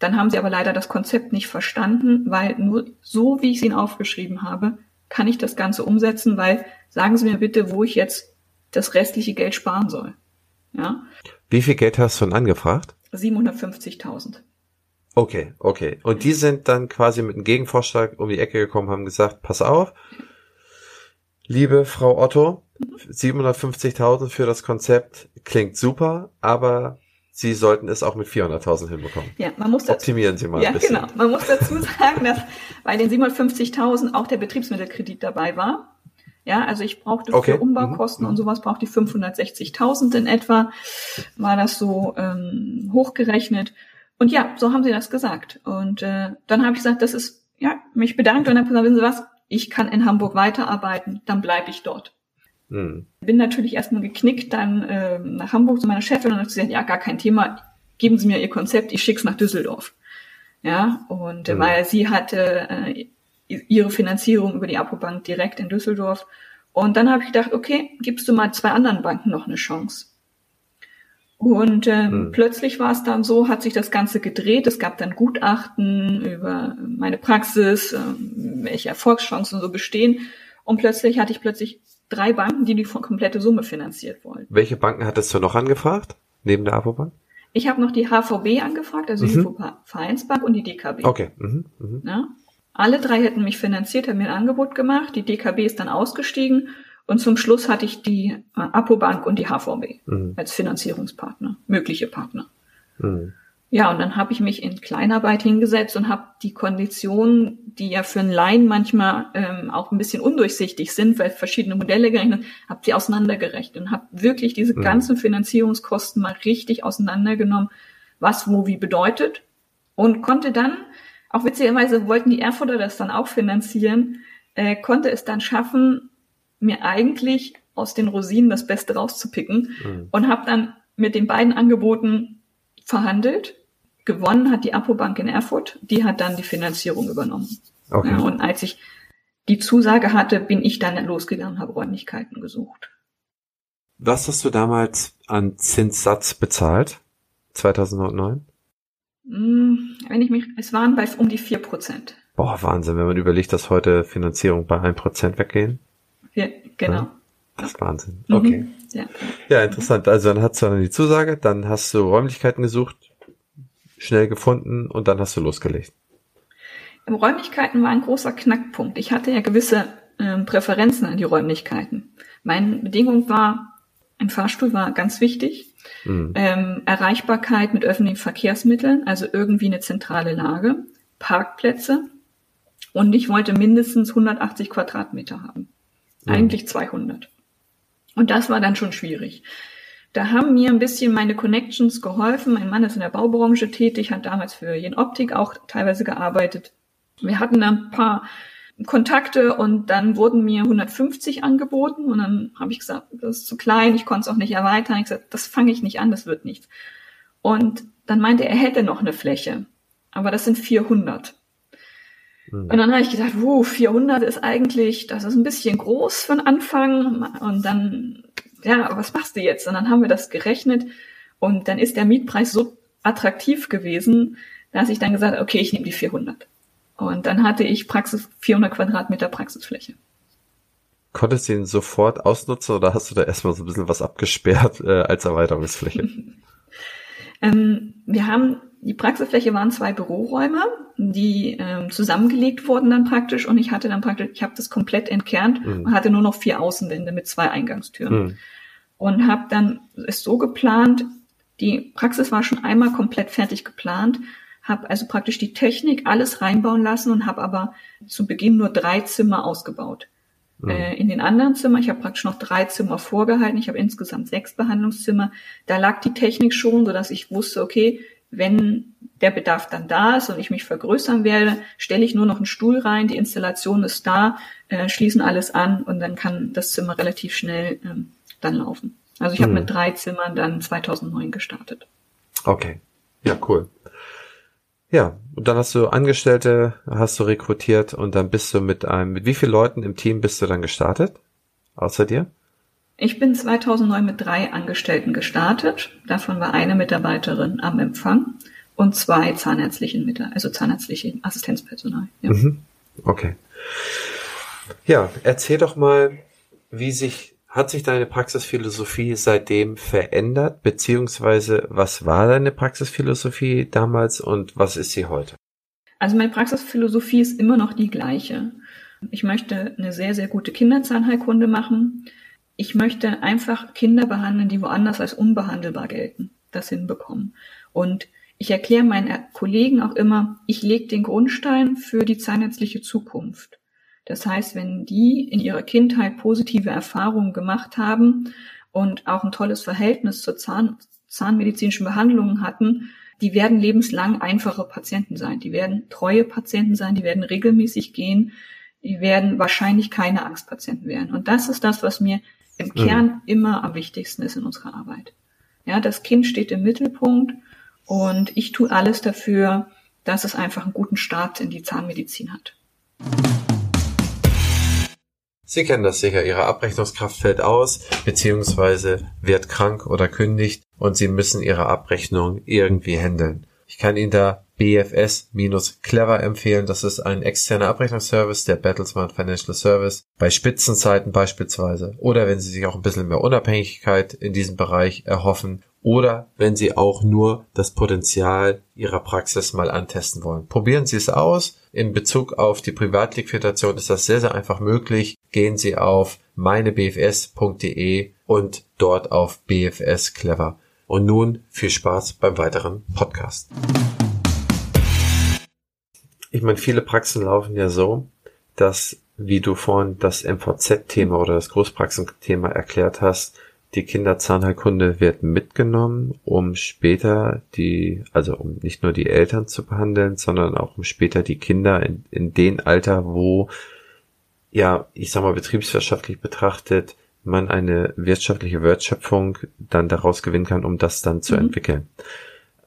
Dann haben Sie aber leider das Konzept nicht verstanden, weil nur so, wie ich es Ihnen aufgeschrieben habe, kann ich das Ganze umsetzen, weil sagen Sie mir bitte, wo ich jetzt das restliche Geld sparen soll. Ja. Wie viel Geld hast du denn angefragt? 750.000. Okay, okay. Und die sind dann quasi mit einem Gegenvorschlag um die Ecke gekommen, haben gesagt, pass auf, liebe Frau Otto, 750.000 für das Konzept klingt super, aber Sie sollten es auch mit 400.000 hinbekommen. Ja, man muss dazu, Optimieren Sie mal ja, ein bisschen. genau. Man muss dazu sagen, dass bei den 750.000 auch der Betriebsmittelkredit dabei war. Ja, also ich brauchte okay. für Umbaukosten mhm. und sowas brauchte ich 560.000 in etwa, war das so ähm, hochgerechnet. Und ja, so haben sie das gesagt. Und äh, dann habe ich gesagt, das ist, ja, mich bedankt und dann gesagt, wissen Sie was, ich kann in Hamburg weiterarbeiten, dann bleibe ich dort. Mhm. Bin natürlich erstmal geknickt, dann äh, nach Hamburg zu meiner Chefin und hat gesagt, ja, gar kein Thema, geben Sie mir Ihr Konzept, ich schick's nach Düsseldorf. Ja, und mhm. weil sie hatte äh, ihre Finanzierung über die Apobank direkt in Düsseldorf. Und dann habe ich gedacht, okay, gibst du mal zwei anderen Banken noch eine Chance. Und ähm, hm. plötzlich war es dann so, hat sich das Ganze gedreht. Es gab dann Gutachten über meine Praxis, ähm, welche Erfolgschancen so bestehen. Und plötzlich hatte ich plötzlich drei Banken, die die komplette Summe finanziert wollten. Welche Banken hattest du noch angefragt, neben der APO-Bank? Ich habe noch die HVB angefragt, also mhm. die Vereinsbank und die DKB. Okay. Mhm. Mhm. Ja? Alle drei hätten mich finanziert, haben mir ein Angebot gemacht. Die DKB ist dann ausgestiegen und zum Schluss hatte ich die äh, Apobank und die HVB mhm. als Finanzierungspartner, mögliche Partner. Ja, und dann habe ich mich in Kleinarbeit hingesetzt und habe die Konditionen, die ja für einen Laien manchmal ähm, auch ein bisschen undurchsichtig sind, weil verschiedene Modelle gerechnet, habe sie auseinandergerechnet und habe wirklich diese mhm. ganzen Finanzierungskosten mal richtig auseinandergenommen, was wo wie bedeutet und konnte dann, auch witzigerweise wollten die Erfurter das dann auch finanzieren, äh, konnte es dann schaffen, mir eigentlich aus den Rosinen das Beste rauszupicken mhm. und habe dann mit den beiden Angeboten verhandelt gewonnen hat die Apobank in Erfurt. Die hat dann die Finanzierung übernommen. Okay. Ja, und als ich die Zusage hatte, bin ich dann losgegangen, habe Räumlichkeiten gesucht. Was hast du damals an Zinssatz bezahlt? 2009? Hm, wenn ich mich, es waren bei um die vier Prozent. Boah, Wahnsinn, wenn man überlegt, dass heute Finanzierung bei ein Prozent weggehen. Ja, genau. Ja, das ist Wahnsinn. Mhm. Okay. Mhm, ja. ja, interessant. Also dann hast du dann die Zusage, dann hast du Räumlichkeiten gesucht, schnell gefunden und dann hast du losgelegt. Im Räumlichkeiten war ein großer Knackpunkt. Ich hatte ja gewisse äh, Präferenzen an die Räumlichkeiten. Meine Bedingung war, ein Fahrstuhl war ganz wichtig. Mhm. Ähm, Erreichbarkeit mit öffentlichen Verkehrsmitteln, also irgendwie eine zentrale Lage, Parkplätze und ich wollte mindestens 180 Quadratmeter haben. Mhm. Eigentlich 200. Und das war dann schon schwierig. Da haben mir ein bisschen meine Connections geholfen. Mein Mann ist in der Baubranche tätig, hat damals für Jen Optik auch teilweise gearbeitet. Wir hatten ein paar Kontakte und dann wurden mir 150 angeboten und dann habe ich gesagt, das ist zu klein, ich konnte es auch nicht erweitern. Ich gesagt, das fange ich nicht an, das wird nichts. Und dann meinte er, er hätte noch eine Fläche, aber das sind 400. Mhm. Und dann habe ich gedacht, wuh, 400 ist eigentlich, das ist ein bisschen groß für den Anfang. Und dann ja, was machst du jetzt? Und dann haben wir das gerechnet und dann ist der Mietpreis so attraktiv gewesen, dass ich dann gesagt habe, okay, ich nehme die 400. Und dann hatte ich Praxis 400 Quadratmeter Praxisfläche. Konntest du ihn sofort ausnutzen oder hast du da erstmal so ein bisschen was abgesperrt äh, als Erweiterungsfläche? ähm, wir haben die Praxisfläche waren zwei Büroräume, die ähm, zusammengelegt wurden dann praktisch und ich hatte dann praktisch, ich habe das komplett entkernt mhm. und hatte nur noch vier Außenwände mit zwei Eingangstüren. Mhm. Und habe dann es so geplant, die Praxis war schon einmal komplett fertig geplant, habe also praktisch die Technik alles reinbauen lassen und habe aber zu Beginn nur drei Zimmer ausgebaut. Mhm. Äh, in den anderen Zimmern, ich habe praktisch noch drei Zimmer vorgehalten, ich habe insgesamt sechs Behandlungszimmer, da lag die Technik schon, so dass ich wusste, okay, wenn der Bedarf dann da ist und ich mich vergrößern werde, stelle ich nur noch einen Stuhl rein, die Installation ist da, äh, schließen alles an und dann kann das Zimmer relativ schnell ähm, dann laufen. Also ich habe mit hm. drei Zimmern dann 2009 gestartet. Okay, ja, cool. Ja, und dann hast du Angestellte, hast du rekrutiert und dann bist du mit einem, mit wie vielen Leuten im Team bist du dann gestartet? Außer dir? Ich bin 2009 mit drei Angestellten gestartet. Davon war eine Mitarbeiterin am Empfang und zwei zahnärztliche Mitarbeiter, also zahnärztliche Assistenzpersonal. Ja. Mhm. Okay. Ja, erzähl doch mal, wie sich hat sich deine Praxisphilosophie seitdem verändert, beziehungsweise was war deine Praxisphilosophie damals und was ist sie heute? Also meine Praxisphilosophie ist immer noch die gleiche. Ich möchte eine sehr, sehr gute Kinderzahnheilkunde machen ich möchte einfach Kinder behandeln, die woanders als unbehandelbar gelten, das hinbekommen. Und ich erkläre meinen Kollegen auch immer, ich lege den Grundstein für die zahnärztliche Zukunft. Das heißt, wenn die in ihrer Kindheit positive Erfahrungen gemacht haben und auch ein tolles Verhältnis zur Zahn, zahnmedizinischen Behandlungen hatten, die werden lebenslang einfache Patienten sein. Die werden treue Patienten sein, die werden regelmäßig gehen, die werden wahrscheinlich keine Angstpatienten werden. Und das ist das, was mir im. Kern immer am wichtigsten ist in unserer Arbeit. Ja, das Kind steht im Mittelpunkt und ich tue alles dafür, dass es einfach einen guten Start in die Zahnmedizin hat. Sie kennen das sicher, Ihre Abrechnungskraft fällt aus, beziehungsweise wird krank oder kündigt und Sie müssen Ihre Abrechnung irgendwie handeln. Ich kann Ihnen da BFS-Clever empfehlen. Das ist ein externer Abrechnungsservice, der Battlesmart Financial Service, bei Spitzenzeiten beispielsweise. Oder wenn Sie sich auch ein bisschen mehr Unabhängigkeit in diesem Bereich erhoffen. Oder wenn Sie auch nur das Potenzial Ihrer Praxis mal antesten wollen. Probieren Sie es aus. In Bezug auf die Privatliquidation ist das sehr, sehr einfach möglich. Gehen Sie auf meinebfs.de und dort auf BFS Clever. Und nun viel Spaß beim weiteren Podcast. Ich meine, viele Praxen laufen ja so, dass, wie du vorhin das MVZ-Thema oder das Großpraxenthema erklärt hast, die Kinderzahnheilkunde wird mitgenommen, um später die, also um nicht nur die Eltern zu behandeln, sondern auch um später die Kinder in, in den Alter, wo, ja, ich sag mal, betriebswirtschaftlich betrachtet, man eine wirtschaftliche Wertschöpfung dann daraus gewinnen kann, um das dann zu mhm. entwickeln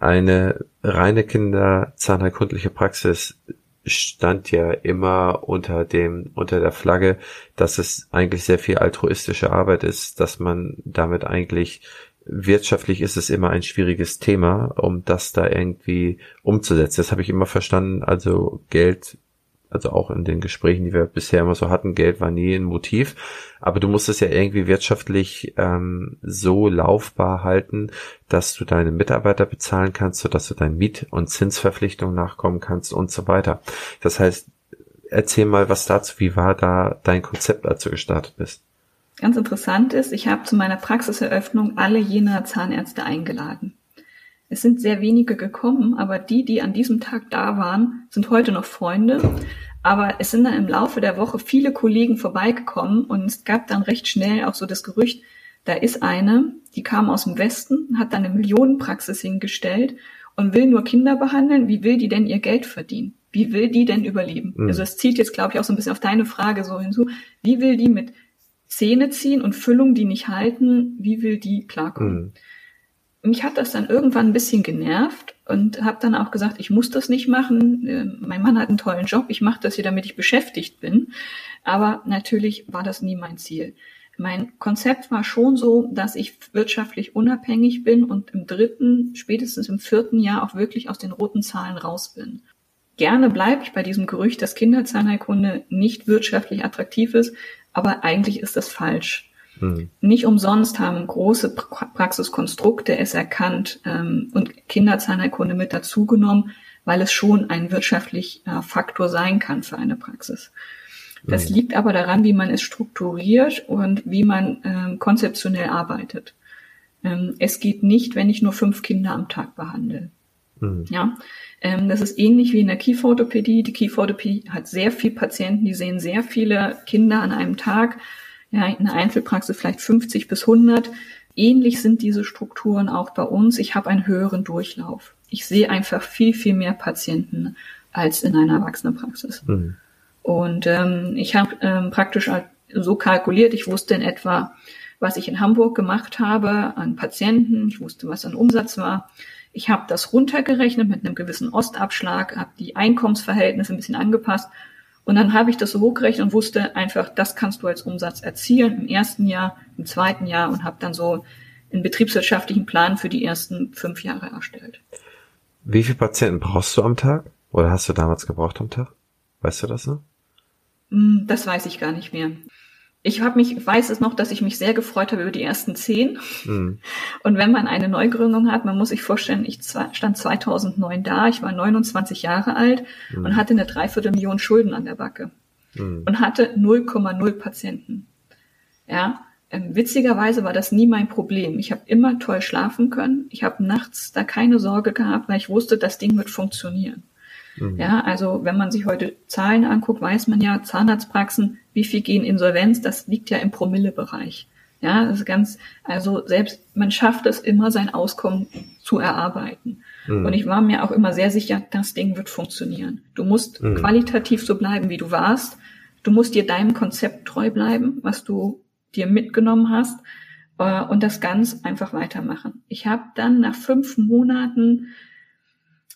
eine reine Kinderzahnheilkundliche Praxis stand ja immer unter dem, unter der Flagge, dass es eigentlich sehr viel altruistische Arbeit ist, dass man damit eigentlich wirtschaftlich ist es immer ein schwieriges Thema, um das da irgendwie umzusetzen. Das habe ich immer verstanden. Also Geld also auch in den Gesprächen, die wir bisher immer so hatten, Geld war nie ein Motiv, aber du musst es ja irgendwie wirtschaftlich ähm, so laufbar halten, dass du deine Mitarbeiter bezahlen kannst, sodass du deinen Miet- und Zinsverpflichtungen nachkommen kannst und so weiter. Das heißt, erzähl mal was dazu, wie war da dein Konzept, als du gestartet bist? Ganz interessant ist, ich habe zu meiner Praxiseröffnung alle jener Zahnärzte eingeladen. Es sind sehr wenige gekommen, aber die, die an diesem Tag da waren, sind heute noch Freunde. Aber es sind dann im Laufe der Woche viele Kollegen vorbeigekommen und es gab dann recht schnell auch so das Gerücht, da ist eine, die kam aus dem Westen, hat dann eine Millionenpraxis hingestellt und will nur Kinder behandeln. Wie will die denn ihr Geld verdienen? Wie will die denn überleben? Mhm. Also es zieht jetzt, glaube ich, auch so ein bisschen auf deine Frage so hinzu. Wie will die mit Zähne ziehen und Füllung, die nicht halten, wie will die klarkommen? Mhm mich hat das dann irgendwann ein bisschen genervt und habe dann auch gesagt, ich muss das nicht machen. Ähm, mein Mann hat einen tollen Job, ich mache das hier, damit ich beschäftigt bin. Aber natürlich war das nie mein Ziel. Mein Konzept war schon so, dass ich wirtschaftlich unabhängig bin und im dritten, spätestens im vierten Jahr auch wirklich aus den roten Zahlen raus bin. Gerne bleibe ich bei diesem Gerücht, dass Kinderzahnheilkunde nicht wirtschaftlich attraktiv ist, aber eigentlich ist das falsch. Hm. Nicht umsonst haben große Praxiskonstrukte es erkannt ähm, und Kinderzahnheilkunde mit dazugenommen, weil es schon ein wirtschaftlicher Faktor sein kann für eine Praxis. Das hm. liegt aber daran, wie man es strukturiert und wie man ähm, konzeptionell arbeitet. Ähm, es geht nicht, wenn ich nur fünf Kinder am Tag behandle. Hm. Ja, ähm, das ist ähnlich wie in der Kieferorthopädie. Die Kieferorthopädie hat sehr viele Patienten, die sehen sehr viele Kinder an einem Tag ja, in der Einzelpraxis vielleicht 50 bis 100. Ähnlich sind diese Strukturen auch bei uns. Ich habe einen höheren Durchlauf. Ich sehe einfach viel, viel mehr Patienten als in einer Erwachsenenpraxis. Mhm. Und ähm, ich habe ähm, praktisch so kalkuliert, ich wusste in etwa, was ich in Hamburg gemacht habe an Patienten, ich wusste, was an Umsatz war. Ich habe das runtergerechnet mit einem gewissen Ostabschlag, habe die Einkommensverhältnisse ein bisschen angepasst und dann habe ich das so hochgerechnet und wusste einfach, das kannst du als Umsatz erzielen im ersten Jahr, im zweiten Jahr und habe dann so einen betriebswirtschaftlichen Plan für die ersten fünf Jahre erstellt. Wie viele Patienten brauchst du am Tag? Oder hast du damals gebraucht am Tag? Weißt du das noch? Hm, das weiß ich gar nicht mehr ich habe mich, weiß es noch, dass ich mich sehr gefreut habe über die ersten zehn. Mhm. Und wenn man eine Neugründung hat, man muss sich vorstellen, ich stand 2009 da, ich war 29 Jahre alt mhm. und hatte eine Dreiviertelmillion Schulden an der Backe mhm. und hatte 0,0 Patienten. Ja, ähm, witzigerweise war das nie mein Problem. Ich habe immer toll schlafen können. Ich habe nachts da keine Sorge gehabt, weil ich wusste, das Ding wird funktionieren. Mhm. Ja, also wenn man sich heute Zahlen anguckt, weiß man ja, Zahnarztpraxen, wie viel gehen Insolvenz, das liegt ja im Promillebereich. Ja, das ist ganz, also selbst, man schafft es immer, sein Auskommen zu erarbeiten. Mhm. Und ich war mir auch immer sehr sicher, das Ding wird funktionieren. Du musst mhm. qualitativ so bleiben, wie du warst. Du musst dir deinem Konzept treu bleiben, was du dir mitgenommen hast, äh, und das ganz einfach weitermachen. Ich habe dann nach fünf Monaten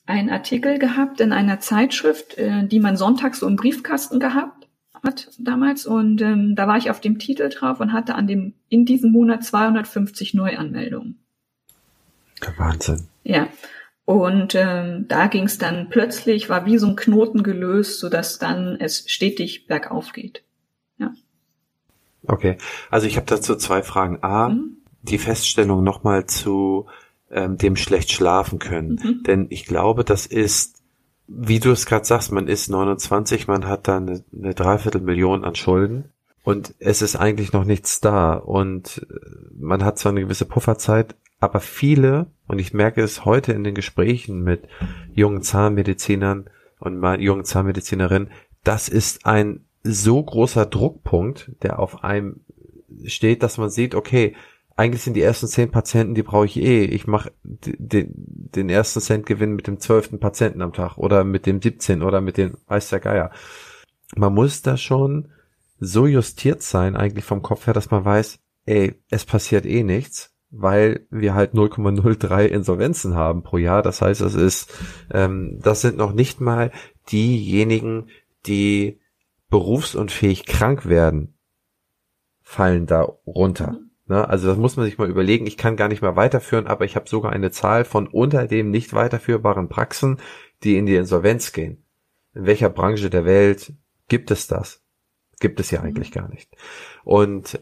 einen Artikel gehabt in einer Zeitschrift, äh, die man sonntags so im Briefkasten gehabt hat damals und ähm, da war ich auf dem Titel drauf und hatte an dem in diesem Monat 250 Neuanmeldungen. Wahnsinn. Ja. Und ähm, da ging es dann plötzlich, war wie so ein Knoten gelöst, sodass dann es stetig bergauf geht. Ja. Okay, also ich habe dazu zwei Fragen. A, mhm. die Feststellung nochmal zu ähm, dem schlecht schlafen können. Mhm. Denn ich glaube, das ist, wie du es gerade sagst, man ist 29, man hat da eine, eine Dreiviertelmillion an Schulden und es ist eigentlich noch nichts da und äh, man hat zwar eine gewisse Pufferzeit, aber viele, und ich merke es heute in den Gesprächen mit jungen Zahnmedizinern und jungen Zahnmedizinerinnen, das ist ein so großer Druckpunkt, der auf einem steht, dass man sieht, okay, eigentlich sind die ersten zehn Patienten, die brauche ich eh. Ich mache den, den ersten Centgewinn mit dem zwölften Patienten am Tag oder mit dem 17 oder mit dem weiß der Geier. Man muss da schon so justiert sein, eigentlich vom Kopf her, dass man weiß, ey, es passiert eh nichts weil wir halt 0,03 Insolvenzen haben pro Jahr. Das heißt, es ist, ähm, das sind noch nicht mal diejenigen, die berufsunfähig krank werden, fallen da runter. Mhm. Ne? Also das muss man sich mal überlegen. Ich kann gar nicht mehr weiterführen, aber ich habe sogar eine Zahl von unter dem nicht weiterführbaren Praxen, die in die Insolvenz gehen. In welcher Branche der Welt gibt es das? Gibt es ja mhm. eigentlich gar nicht. Und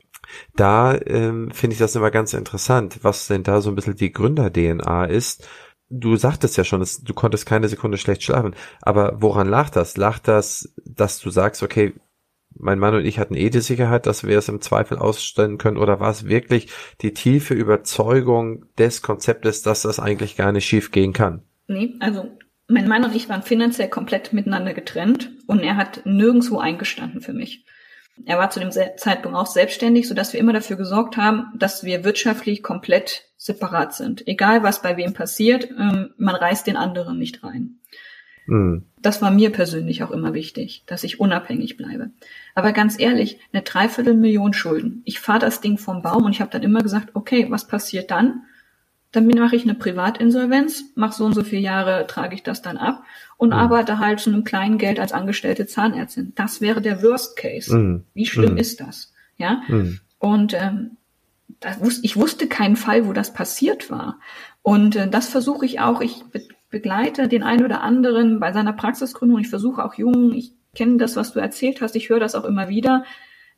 da ähm, finde ich das immer ganz interessant, was denn da so ein bisschen die Gründer-DNA ist. Du sagtest ja schon, du konntest keine Sekunde schlecht schlafen. Aber woran lag das? Lag das, dass du sagst, okay, mein Mann und ich hatten eh die Sicherheit, dass wir es im Zweifel ausstellen können? Oder war es wirklich die tiefe Überzeugung des Konzeptes, dass das eigentlich gar nicht schief gehen kann? Nee, also mein Mann und ich waren finanziell komplett miteinander getrennt und er hat nirgendwo eingestanden für mich. Er war zu dem Zeitpunkt auch selbstständig, sodass wir immer dafür gesorgt haben, dass wir wirtschaftlich komplett separat sind. Egal was bei wem passiert, ähm, man reißt den anderen nicht rein. Mhm. Das war mir persönlich auch immer wichtig, dass ich unabhängig bleibe. Aber ganz ehrlich, eine Dreiviertelmillion Schulden. Ich fahre das Ding vom Baum und ich habe dann immer gesagt, okay, was passiert dann? Dann mache ich eine Privatinsolvenz, mache so und so viele Jahre, trage ich das dann ab und mhm. arbeite halt zu einem kleinen Geld als angestellte Zahnärztin. Das wäre der Worst Case. Mhm. Wie schlimm mhm. ist das? Ja. Mhm. Und ähm, das ich wusste keinen Fall, wo das passiert war. Und äh, das versuche ich auch. Ich begleite den einen oder anderen bei seiner Praxisgründung. Ich versuche auch Jungen, ich kenne das, was du erzählt hast, ich höre das auch immer wieder,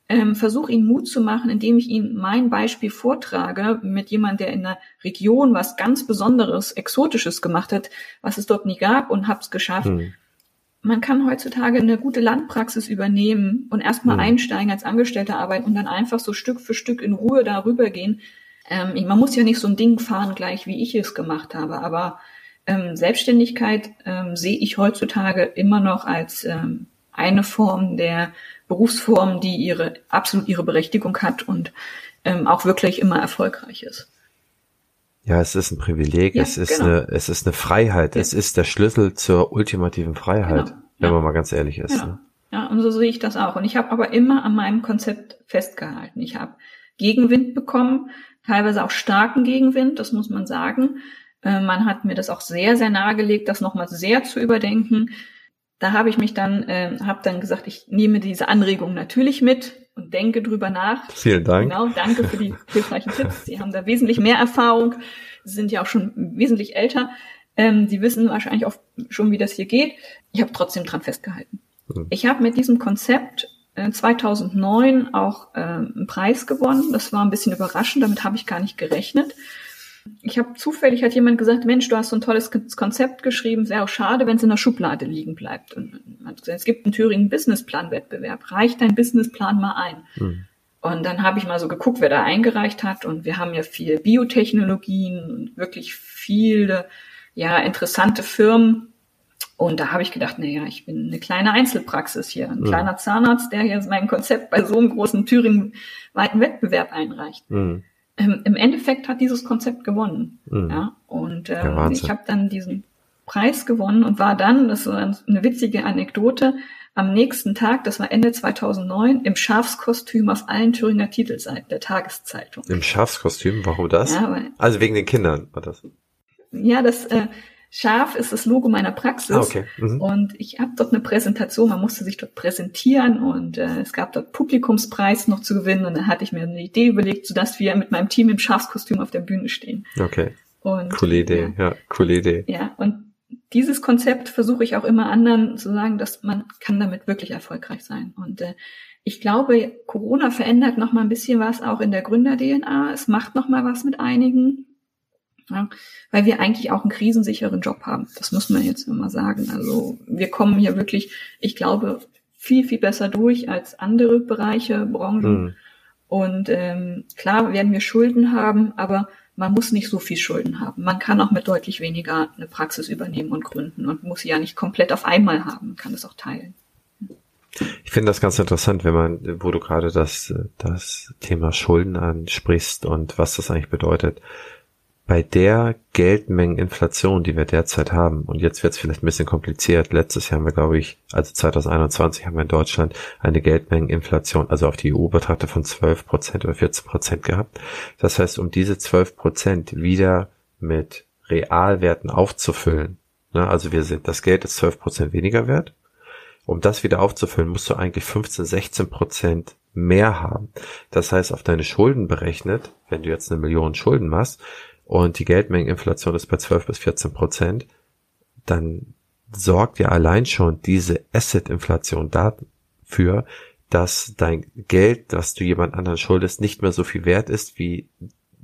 ähm, versuche ihnen Mut zu machen, indem ich ihnen mein Beispiel vortrage mit jemand, der in einer Region was ganz Besonderes, Exotisches gemacht hat, was es dort nie gab und hab's geschafft. Hm. Man kann heutzutage eine gute Landpraxis übernehmen und erstmal hm. einsteigen als Angestellte arbeiten und dann einfach so Stück für Stück in Ruhe darüber gehen. Ähm, man muss ja nicht so ein Ding fahren gleich, wie ich es gemacht habe, aber ähm, Selbstständigkeit ähm, sehe ich heutzutage immer noch als ähm, eine Form der Berufsform, die ihre absolut ihre Berechtigung hat und ähm, auch wirklich immer erfolgreich ist. Ja, es ist ein Privileg, ja, es ist genau. eine, es ist eine Freiheit, ja. es ist der Schlüssel zur ultimativen Freiheit, genau. wenn ja. man mal ganz ehrlich ist. Ne? Ja, und so sehe ich das auch. Und ich habe aber immer an meinem Konzept festgehalten. Ich habe Gegenwind bekommen, teilweise auch starken Gegenwind, das muss man sagen. Äh, man hat mir das auch sehr, sehr nahegelegt, das nochmal sehr zu überdenken da habe ich mich dann, äh, habe dann gesagt, ich nehme diese Anregung natürlich mit und denke drüber nach. Vielen Dank. Genau, danke für die hilfreichen Tipps. Sie haben da wesentlich mehr Erfahrung, Sie sind ja auch schon wesentlich älter. Ähm, Sie wissen wahrscheinlich auch schon, wie das hier geht. Ich habe trotzdem dran festgehalten. Mhm. Ich habe mit diesem Konzept äh, 2009 auch äh, einen Preis gewonnen. Das war ein bisschen überraschend, damit habe ich gar nicht gerechnet. Ich habe zufällig hat jemand gesagt, Mensch, du hast so ein tolles Konzept geschrieben, es wäre auch schade, wenn es in der Schublade liegen bleibt. Und es gibt einen Thüringen Businessplan-Wettbewerb. Reich dein Businessplan mal ein. Hm. Und dann habe ich mal so geguckt, wer da eingereicht hat. Und wir haben ja viel Biotechnologien und wirklich viele ja interessante Firmen. Und da habe ich gedacht, naja, ich bin eine kleine Einzelpraxis hier, ein mhm. kleiner Zahnarzt, der hier mein Konzept bei so einem großen Thüringen-weiten Wettbewerb einreicht. Mhm ähm, im Endeffekt hat dieses Konzept gewonnen. Mhm. Ja, und ähm, ich habe dann diesen Preis gewonnen und war dann, das war eine witzige Anekdote, am nächsten Tag, das war Ende 2009, im Schafskostüm auf allen Thüringer Titelseiten der Tageszeitung. Im Schafskostüm, warum das? Ja, also wegen den Kindern war das? Ja, das äh, Scharf ist das Logo meiner Praxis. Ah, okay. Mhm. Und ich habe dort eine Präsentation, man musste sich dort präsentieren und äh, es gab dort Publikumspreis noch zu gewinnen und dann hatte ich mir eine Idee überlegt, sodass wir mit meinem Team im Schafskostüm auf der Bühne stehen. Okay. Und, coole Idee, ja, ja coole Idee. Ja, und dieses Konzept versuche ich auch immer anderen zu sagen, dass man kann damit wirklich erfolgreich sein. Und äh, ich glaube, Corona verändert noch mal ein bisschen was auch in der Gründer-DNA. Es macht noch mal was mit einigen, ja, weil wir eigentlich auch einen krisensicheren Job haben. Das muss man jetzt immer sagen. Also wir kommen hier wirklich, ich glaube, viel, viel besser durch als andere Bereiche, Branchen. Mhm. Und ähm, klar werden wir Schulden haben, aber man muss nicht so viel Schulden haben. Man kann auch mit deutlich weniger eine Praxis übernehmen und gründen und muss sie ja nicht komplett auf einmal haben, man kann es auch teilen. Ich finde das ganz interessant, wenn man, wo du gerade das, das Thema Schulden ansprichst und was das eigentlich bedeutet bei der Geldmengeninflation, die wir derzeit haben, und jetzt wird es vielleicht ein bisschen kompliziert, letztes Jahr haben wir, glaube ich, also 2021 haben wir in Deutschland eine Geldmengeninflation, also auf die EU betrachtet von 12 Prozent oder 14 Prozent gehabt. Das heißt, um diese 12 Prozent wieder mit Realwerten aufzufüllen, ne, also wir sind, das Geld ist 12 Prozent weniger wert, um das wieder aufzufüllen, musst du eigentlich 15, 16 Prozent mehr haben. Das heißt, auf deine Schulden berechnet, wenn du jetzt eine Million Schulden machst, und die Geldmengeninflation ist bei 12 bis 14 Prozent, dann sorgt ja allein schon diese Asset-Inflation dafür, dass dein Geld, das du jemand anderen schuldest, nicht mehr so viel wert ist wie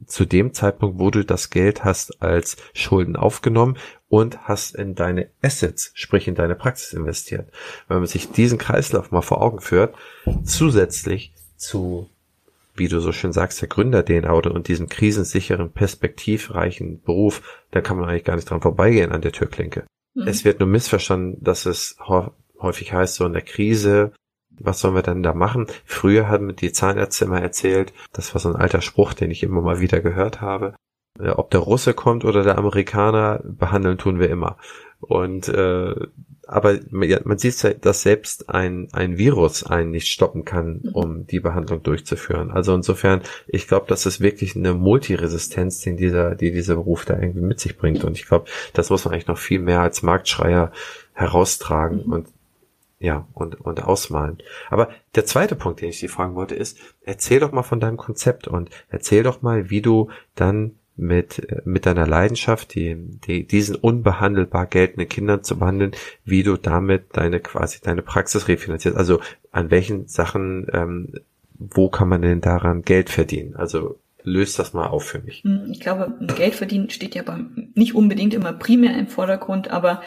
zu dem Zeitpunkt, wo du das Geld hast als Schulden aufgenommen und hast in deine Assets, sprich in deine Praxis investiert. Wenn man sich diesen Kreislauf mal vor Augen führt, zusätzlich zu wie du so schön sagst, der Gründer-DNA oder und diesem krisensicheren, perspektivreichen Beruf, da kann man eigentlich gar nicht dran vorbeigehen an der Türklinke. Mhm. Es wird nur missverstanden, dass es häufig heißt, so in der Krise, was sollen wir denn da machen? Früher haben die Zahnärzte immer erzählt, das war so ein alter Spruch, den ich immer mal wieder gehört habe. Äh, ob der Russe kommt oder der Amerikaner, behandeln tun wir immer. Und äh, aber man sieht ja, dass selbst ein, ein Virus einen nicht stoppen kann, mhm. um die Behandlung durchzuführen. Also insofern, ich glaube, das ist wirklich eine Multiresistenz, die dieser, die dieser Beruf da irgendwie mit sich bringt. Und ich glaube, das muss man eigentlich noch viel mehr als Marktschreier heraustragen mhm. und ja, und, und ausmalen. Aber der zweite Punkt, den ich dir fragen wollte, ist, erzähl doch mal von deinem Konzept und erzähl doch mal, wie du dann mit, mit deiner Leidenschaft, die, die, diesen unbehandelbar geltenden Kindern zu behandeln, wie du damit deine quasi deine Praxis refinanzierst. Also an welchen Sachen, ähm, wo kann man denn daran Geld verdienen? Also löst das mal auf für mich. Hm, ich glaube, Geld verdienen steht ja beim, nicht unbedingt immer primär im Vordergrund, aber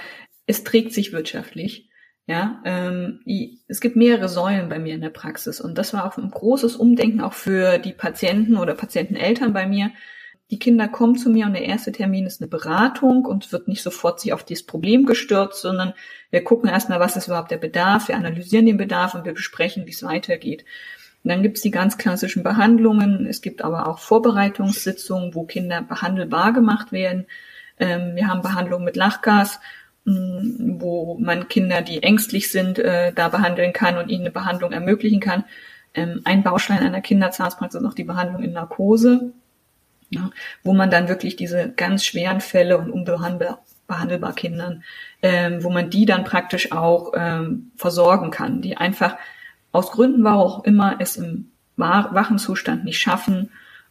es trägt sich wirtschaftlich. Ja, ähm, es gibt mehrere Säulen bei mir in der Praxis und das war auch ein großes Umdenken auch für die Patienten oder Patienteneltern bei mir, die Kinder kommen zu mir und der erste Termin ist eine Beratung und wird nicht sofort sich auf dieses Problem gestürzt, sondern wir gucken erstmal, was ist überhaupt der Bedarf, wir analysieren den Bedarf und wir besprechen, wie es weitergeht. Und dann gibt es die ganz klassischen Behandlungen, es gibt aber auch Vorbereitungssitzungen, wo Kinder behandelbar gemacht werden. Ähm, wir haben Behandlungen mit Lachgas, mm, wo man Kinder, die ängstlich sind, äh, da behandeln kann und ihnen eine Behandlung ermöglichen kann. Ähm, ein Baustein einer Kinderzahnpraxis ist noch die Behandlung in Narkose ja, wo man dann wirklich diese ganz schweren Fälle und unbehandelbar Kindern, ähm, wo man die dann praktisch auch ähm, versorgen kann, die einfach aus Gründen, warum auch immer, es im wachen Zustand nicht schaffen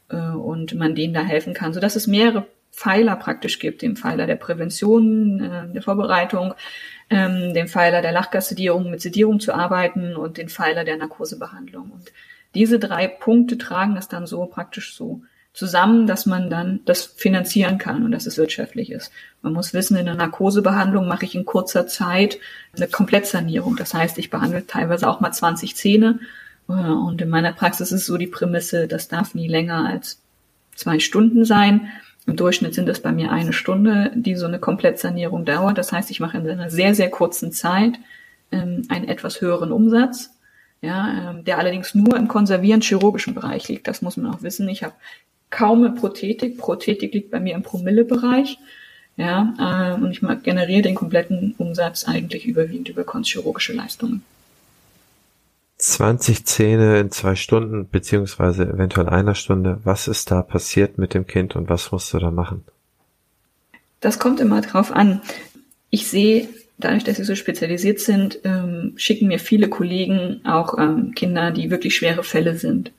äh, und man denen da helfen kann, so dass es mehrere Pfeiler praktisch gibt, den Pfeiler der Prävention, äh, der Vorbereitung, ähm, den Pfeiler der Lachgassedierung, mit Sedierung zu arbeiten und den Pfeiler der Narkosebehandlung. Und diese drei Punkte tragen das dann so praktisch so zusammen, dass man dann das finanzieren kann und dass es wirtschaftlich ist. Man muss wissen, in der Narkosebehandlung mache ich in kurzer Zeit eine Komplettsanierung. Das heißt, ich behandle teilweise auch mal 20 Zähne. Äh, und in meiner Praxis ist so die Prämisse, das darf nie länger als zwei Stunden sein. Im Durchschnitt sind es bei mir eine Stunde, die so eine Komplettsanierung dauert. Das heißt, ich mache in einer sehr, sehr kurzen Zeit ähm, einen etwas höheren Umsatz ja, ähm, der allerdings nur im konservierend chirurgischen Bereich liegt. Das muss man auch wissen. Ich habe kaum eine Prothetik. Prothetik liegt bei mir im Promillebereich. Ja, äh, und ich generiere den kompletten Umsatz eigentlich überwiegend über konchirurgische Leistungen. 20 Zähne in zwei Stunden, beziehungsweise eventuell einer Stunde. Was ist da passiert mit dem Kind und was musst du da machen? Das kommt immer drauf an. Ich sehe, dadurch, dass sie so spezialisiert sind, ähm, schicken mir viele Kollegen auch ähm, Kinder, die wirklich schwere Fälle sind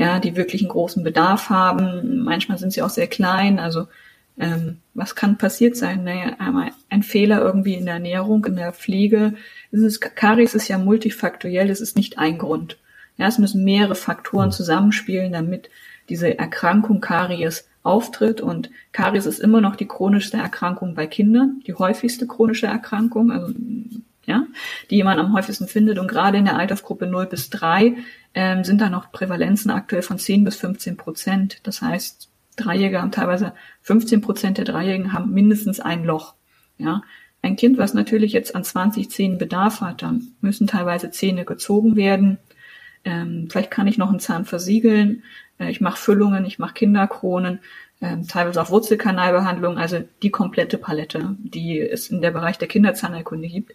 ja, die wirklich einen großen Bedarf haben. Manchmal sind sie auch sehr klein, also Ähm, was kann passiert sein? Naja, einmal ein Fehler irgendwie in der Ernährung, in der Pflege. Ist, Karies ist ja multifaktoriell, es ist nicht ein Grund. Ja, es müssen mehrere Faktoren zusammenspielen, damit diese Erkrankung Karies auftritt. Und Karies ist immer noch die chronischste Erkrankung bei Kindern, die häufigste chronische Erkrankung, also ja, die man am häufigsten findet. Und gerade in der Altersgruppe 0 bis 3 ähm, sind da noch Prävalenzen aktuell von 10 bis 15 Prozent. Das heißt, Dreijährige haben teilweise 15 Prozent der Dreijährigen haben mindestens ein Loch. Ja, ein Kind, was natürlich jetzt an 20 Zähnen Bedarf hat, dann müssen teilweise Zähne gezogen werden. Ähm, vielleicht kann ich noch einen Zahn versiegeln. Äh, ich mache Füllungen, ich mache Kinderkronen, äh, teilweise auch Wurzelkanalbehandlung. Also die komplette Palette, die es in der Bereich der Kinderzahnheilkunde gibt,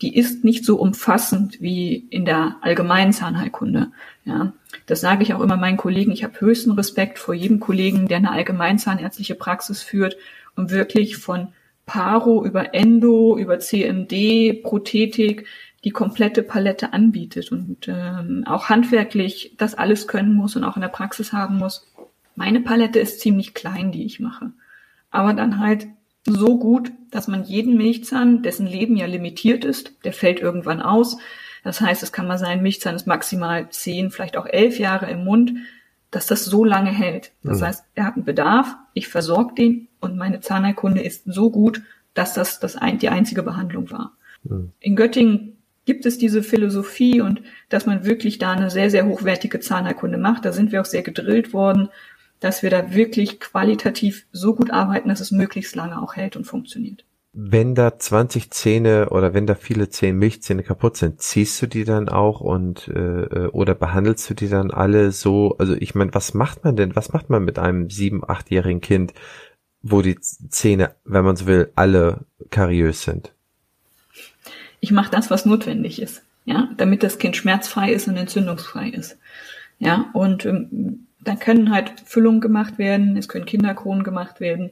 die ist nicht so umfassend wie in der allgemeinen Zahnheilkunde. Ja, das sage ich auch immer meinen Kollegen. Ich habe höchsten Respekt vor jedem Kollegen, der eine allgemeinzahnärztliche Praxis führt und wirklich von Paro über Endo, über CMD, Prothetik die komplette Palette anbietet und ähm, auch handwerklich das alles können muss und auch in der Praxis haben muss. Meine Palette ist ziemlich klein, die ich mache. Aber dann halt so gut, dass man jeden Milchzahn, dessen Leben ja limitiert ist, der fällt irgendwann aus. Das heißt, es kann mal sein, Milchzahn ist maximal zehn, vielleicht auch elf Jahre im Mund, dass das so lange hält. Das mhm. heißt, er hat einen Bedarf, ich versorge den und meine Zahnerkunde ist so gut, dass das, das ein, die einzige Behandlung war. Mhm. In Göttingen gibt es diese Philosophie und dass man wirklich da eine sehr, sehr hochwertige Zahnerkunde macht. Da sind wir auch sehr gedrillt worden dass wir da wirklich qualitativ so gut arbeiten, dass es möglichst lange auch hält und funktioniert. Wenn da 20 Zähne oder wenn da viele Zähne, Milchzähne kaputt sind, ziehst du die dann auch und äh, äh, oder behandelst du die dann alle so? Also ich meine, was macht man denn? Was macht man mit einem sieben, achtjährigen Kind, wo die Zähne, wenn man so will, alle kariös sind? Ich mache das, was notwendig ist, ja, damit das Kind schmerzfrei ist und entzündungsfrei ist. Ja, und ähm, dann können halt Füllungen gemacht werden, es können Kinderkronen gemacht werden.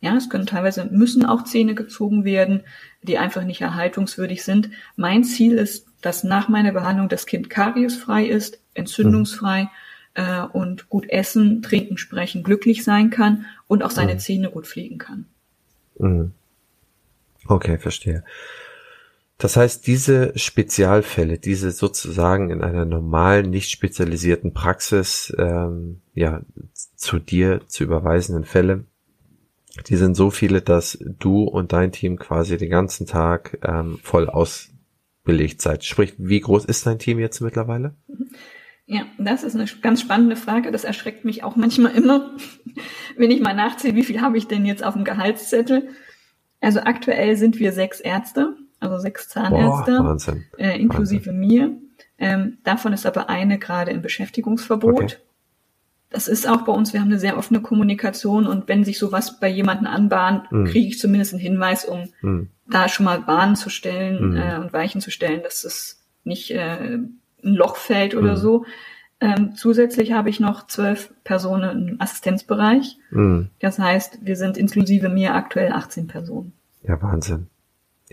Ja, es können teilweise müssen auch Zähne gezogen werden, die einfach nicht erhaltungswürdig sind. Mein Ziel ist, dass nach meiner Behandlung das Kind kariesfrei ist, entzündungsfrei äh, und gut essen, trinken, sprechen, glücklich sein kann und auch seine mhm. Zähne gut pflegen kann. Mhm. Okay, verstehe. Das heißt, diese Spezialfälle, diese sozusagen in einer normalen, nicht spezialisierten Praxis ähm, ja zu dir zu überweisenden Fälle, die sind so viele, dass du und dein Team quasi den ganzen Tag ähm, voll ausbelegt seid. Sprich, wie groß ist dein Team jetzt mittlerweile? Ja, das ist eine ganz spannende Frage. Das erschreckt mich auch manchmal immer, wenn ich mal nachziehe, wie viel habe ich denn jetzt auf dem Gehaltszettel. Also aktuell sind wir sechs Ärzte also sechs Zahnärzte, Boah, äh, inklusive Wahnsinn. mir. Ähm, davon ist aber eine gerade im Beschäftigungsverbot. Okay. Das ist auch bei uns, wir haben eine sehr offene Kommunikation und wenn sich sowas bei jemandem anbahnt, mhm. kriege ich zumindest einen Hinweis, um mhm. da schon mal Bahnen zu stellen mhm. äh, und Weichen zu stellen, dass es nicht äh, ein Loch fällt oder so. Ähm, zusätzlich habe ich noch zwölf Personen im Assistenzbereich. Das heißt, wir sind inklusive mir aktuell 18 Personen. Ja, Wahnsinn.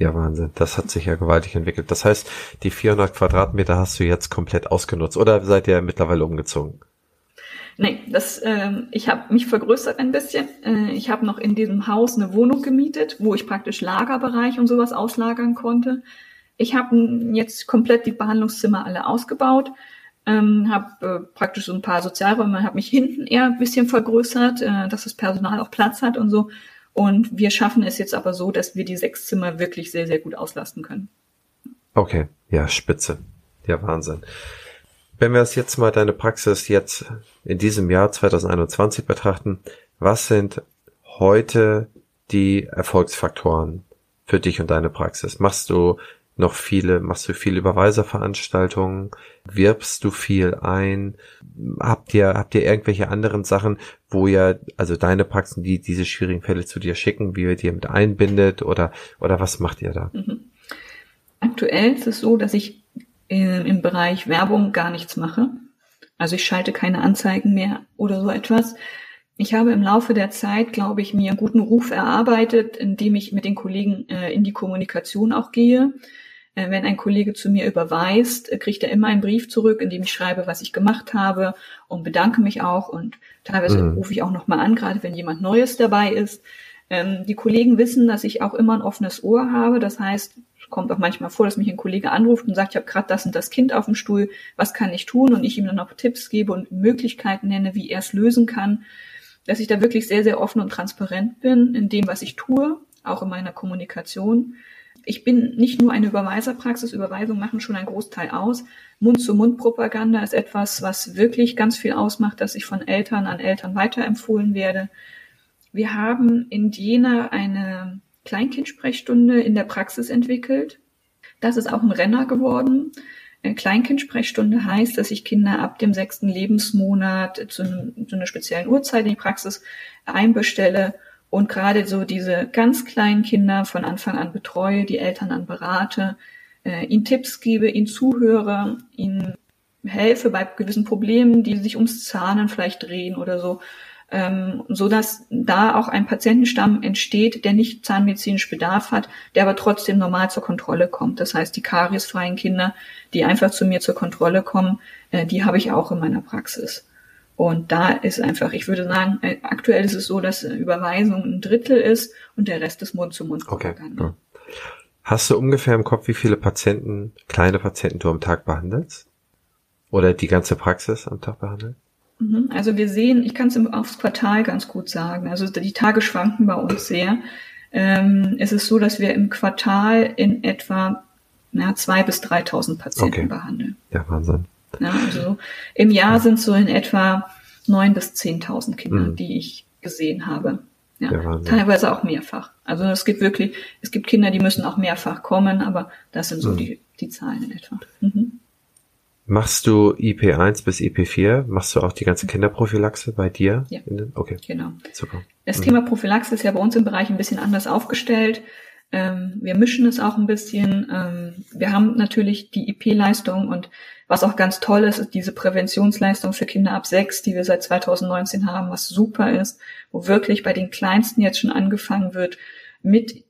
Ja, Wahnsinn. Das hat sich ja gewaltig entwickelt. Das heißt, die 400 Quadratmeter hast du jetzt komplett ausgenutzt oder seid ihr mittlerweile umgezogen? Nee, das, äh, ich habe mich vergrößert ein bisschen. Äh, ich habe noch in diesem Haus eine Wohnung gemietet, wo ich praktisch Lagerbereich und sowas auslagern konnte. Ich habe jetzt komplett die Behandlungszimmer alle ausgebaut, ähm, habe äh, praktisch so ein paar Sozialräume, habe mich hinten eher ein bisschen vergrößert, äh, dass das Personal auch Platz hat und so und wir schaffen es jetzt aber so, dass wir die sechs Zimmer wirklich sehr, sehr gut auslasten können. Okay, ja, spitze. Ja, Wahnsinn. Wenn wir es jetzt mal deine Praxis jetzt in diesem Jahr 2021 betrachten, was sind heute die Erfolgsfaktoren für dich und deine Praxis? Machst du noch viele, machst du viele Überweiserveranstaltungen, wirbst du viel ein, habt ihr, habt ihr irgendwelche anderen Sachen, wo ihr, also deine Praxen, die diese schwierigen Fälle zu dir schicken, wie ihr die mit einbindet oder, oder was macht ihr da? Mhm. Aktuell ist es so, dass ich äh, im Bereich Werbung gar nichts mache. Also ich schalte keine Anzeigen mehr oder so etwas. Ich habe im Laufe der Zeit, glaube ich, mir einen guten Ruf erarbeitet, indem ich mit den Kollegen äh, in die Kommunikation auch gehe. Äh, wenn ein Kollege zu mir überweist, äh, kriegt er immer einen Brief zurück, in dem ich schreibe, was ich gemacht habe und bedanke mich auch. Und teilweise mhm. rufe ich auch nochmal an, gerade wenn jemand Neues dabei ist. Ähm, die Kollegen wissen, dass ich auch immer ein offenes Ohr habe. Das heißt, es kommt auch manchmal vor, dass mich ein Kollege anruft und sagt, ich habe gerade das und das Kind auf dem Stuhl, was kann ich tun? Und ich ihm dann auch Tipps gebe und Möglichkeiten nenne, wie er es lösen kann. Dass ich da wirklich sehr, sehr offen und transparent bin in dem, was ich tue, auch in meiner Kommunikation ich bin nicht nur eine Überweiserpraxis, Überweisungen machen schon einen Großteil aus. Mund-zu-Mund-Propaganda ist etwas, was wirklich ganz viel ausmacht, dass ich von Eltern an Eltern weiterempfohlen werde. Wir haben in Jena eine Kleinkindsprechstunde in der Praxis entwickelt. Das ist auch ein Renner geworden. Kleinkindsprechstunde heißt, dass ich Kinder ab dem sechsten Lebensmonat zu, zu einer speziellen Uhrzeit in die Praxis einbestelle und gerade so diese ganz kleinen Kinder von Anfang an betreue, die Eltern dann berate, äh, ihnen Tipps gebe, ihnen zuhöre, ihnen helfe bei gewissen Problemen, die sich ums Zahnen vielleicht drehen oder so, ähm, so dass da auch ein Patientenstamm entsteht, der nicht zahnmedizinisch Bedarf hat, der aber trotzdem normal zur Kontrolle kommt. Das heißt, die kariesfreien Kinder, die einfach zu mir zur Kontrolle kommen, äh, die habe ich auch in meiner Praxis. Und da ist einfach, ich würde sagen, äh, aktuell ist es so, dass Überweisung ein Drittel ist und der Rest ist Mund-zu-Mund-Propaganda. Okay. Hast du ungefähr im Kopf, wie viele Patienten, kleine Patienten du am Tag behandelst? Oder die ganze Praxis am Tag behandelst? Mhm. Also wir sehen, ich kann es aufs Quartal ganz gut sagen. Also die Tage schwanken bei uns sehr. Ähm, es ist so, dass wir im Quartal in etwa na, zwei bis 3.000 Patienten okay. behandeln. Ja, Wahnsinn. Ja, also im Jahr sind so in etwa neun bis zehntausend Kinder, mhm. die ich gesehen habe. Ja, ja teilweise auch mehrfach. Also es gibt wirklich, es gibt Kinder, die müssen auch mehrfach kommen, aber das sind so mhm. die, die Zahlen in etwa. Mhm. Machst du IP1 bis IP4? Machst du auch die ganze Kinderprophylaxe bei dir? Ja. Okay. Genau. Super. Das mhm. Thema Prophylaxe ist ja bei uns im Bereich ein bisschen anders aufgestellt. Ähm, wir mischen es auch ein bisschen. Ähm, wir haben natürlich die IP-Leistung und was auch ganz toll ist, ist diese Präventionsleistung für Kinder ab sechs, die wir seit 2019 haben, was super ist, wo wirklich bei den Kleinsten jetzt schon angefangen wird mit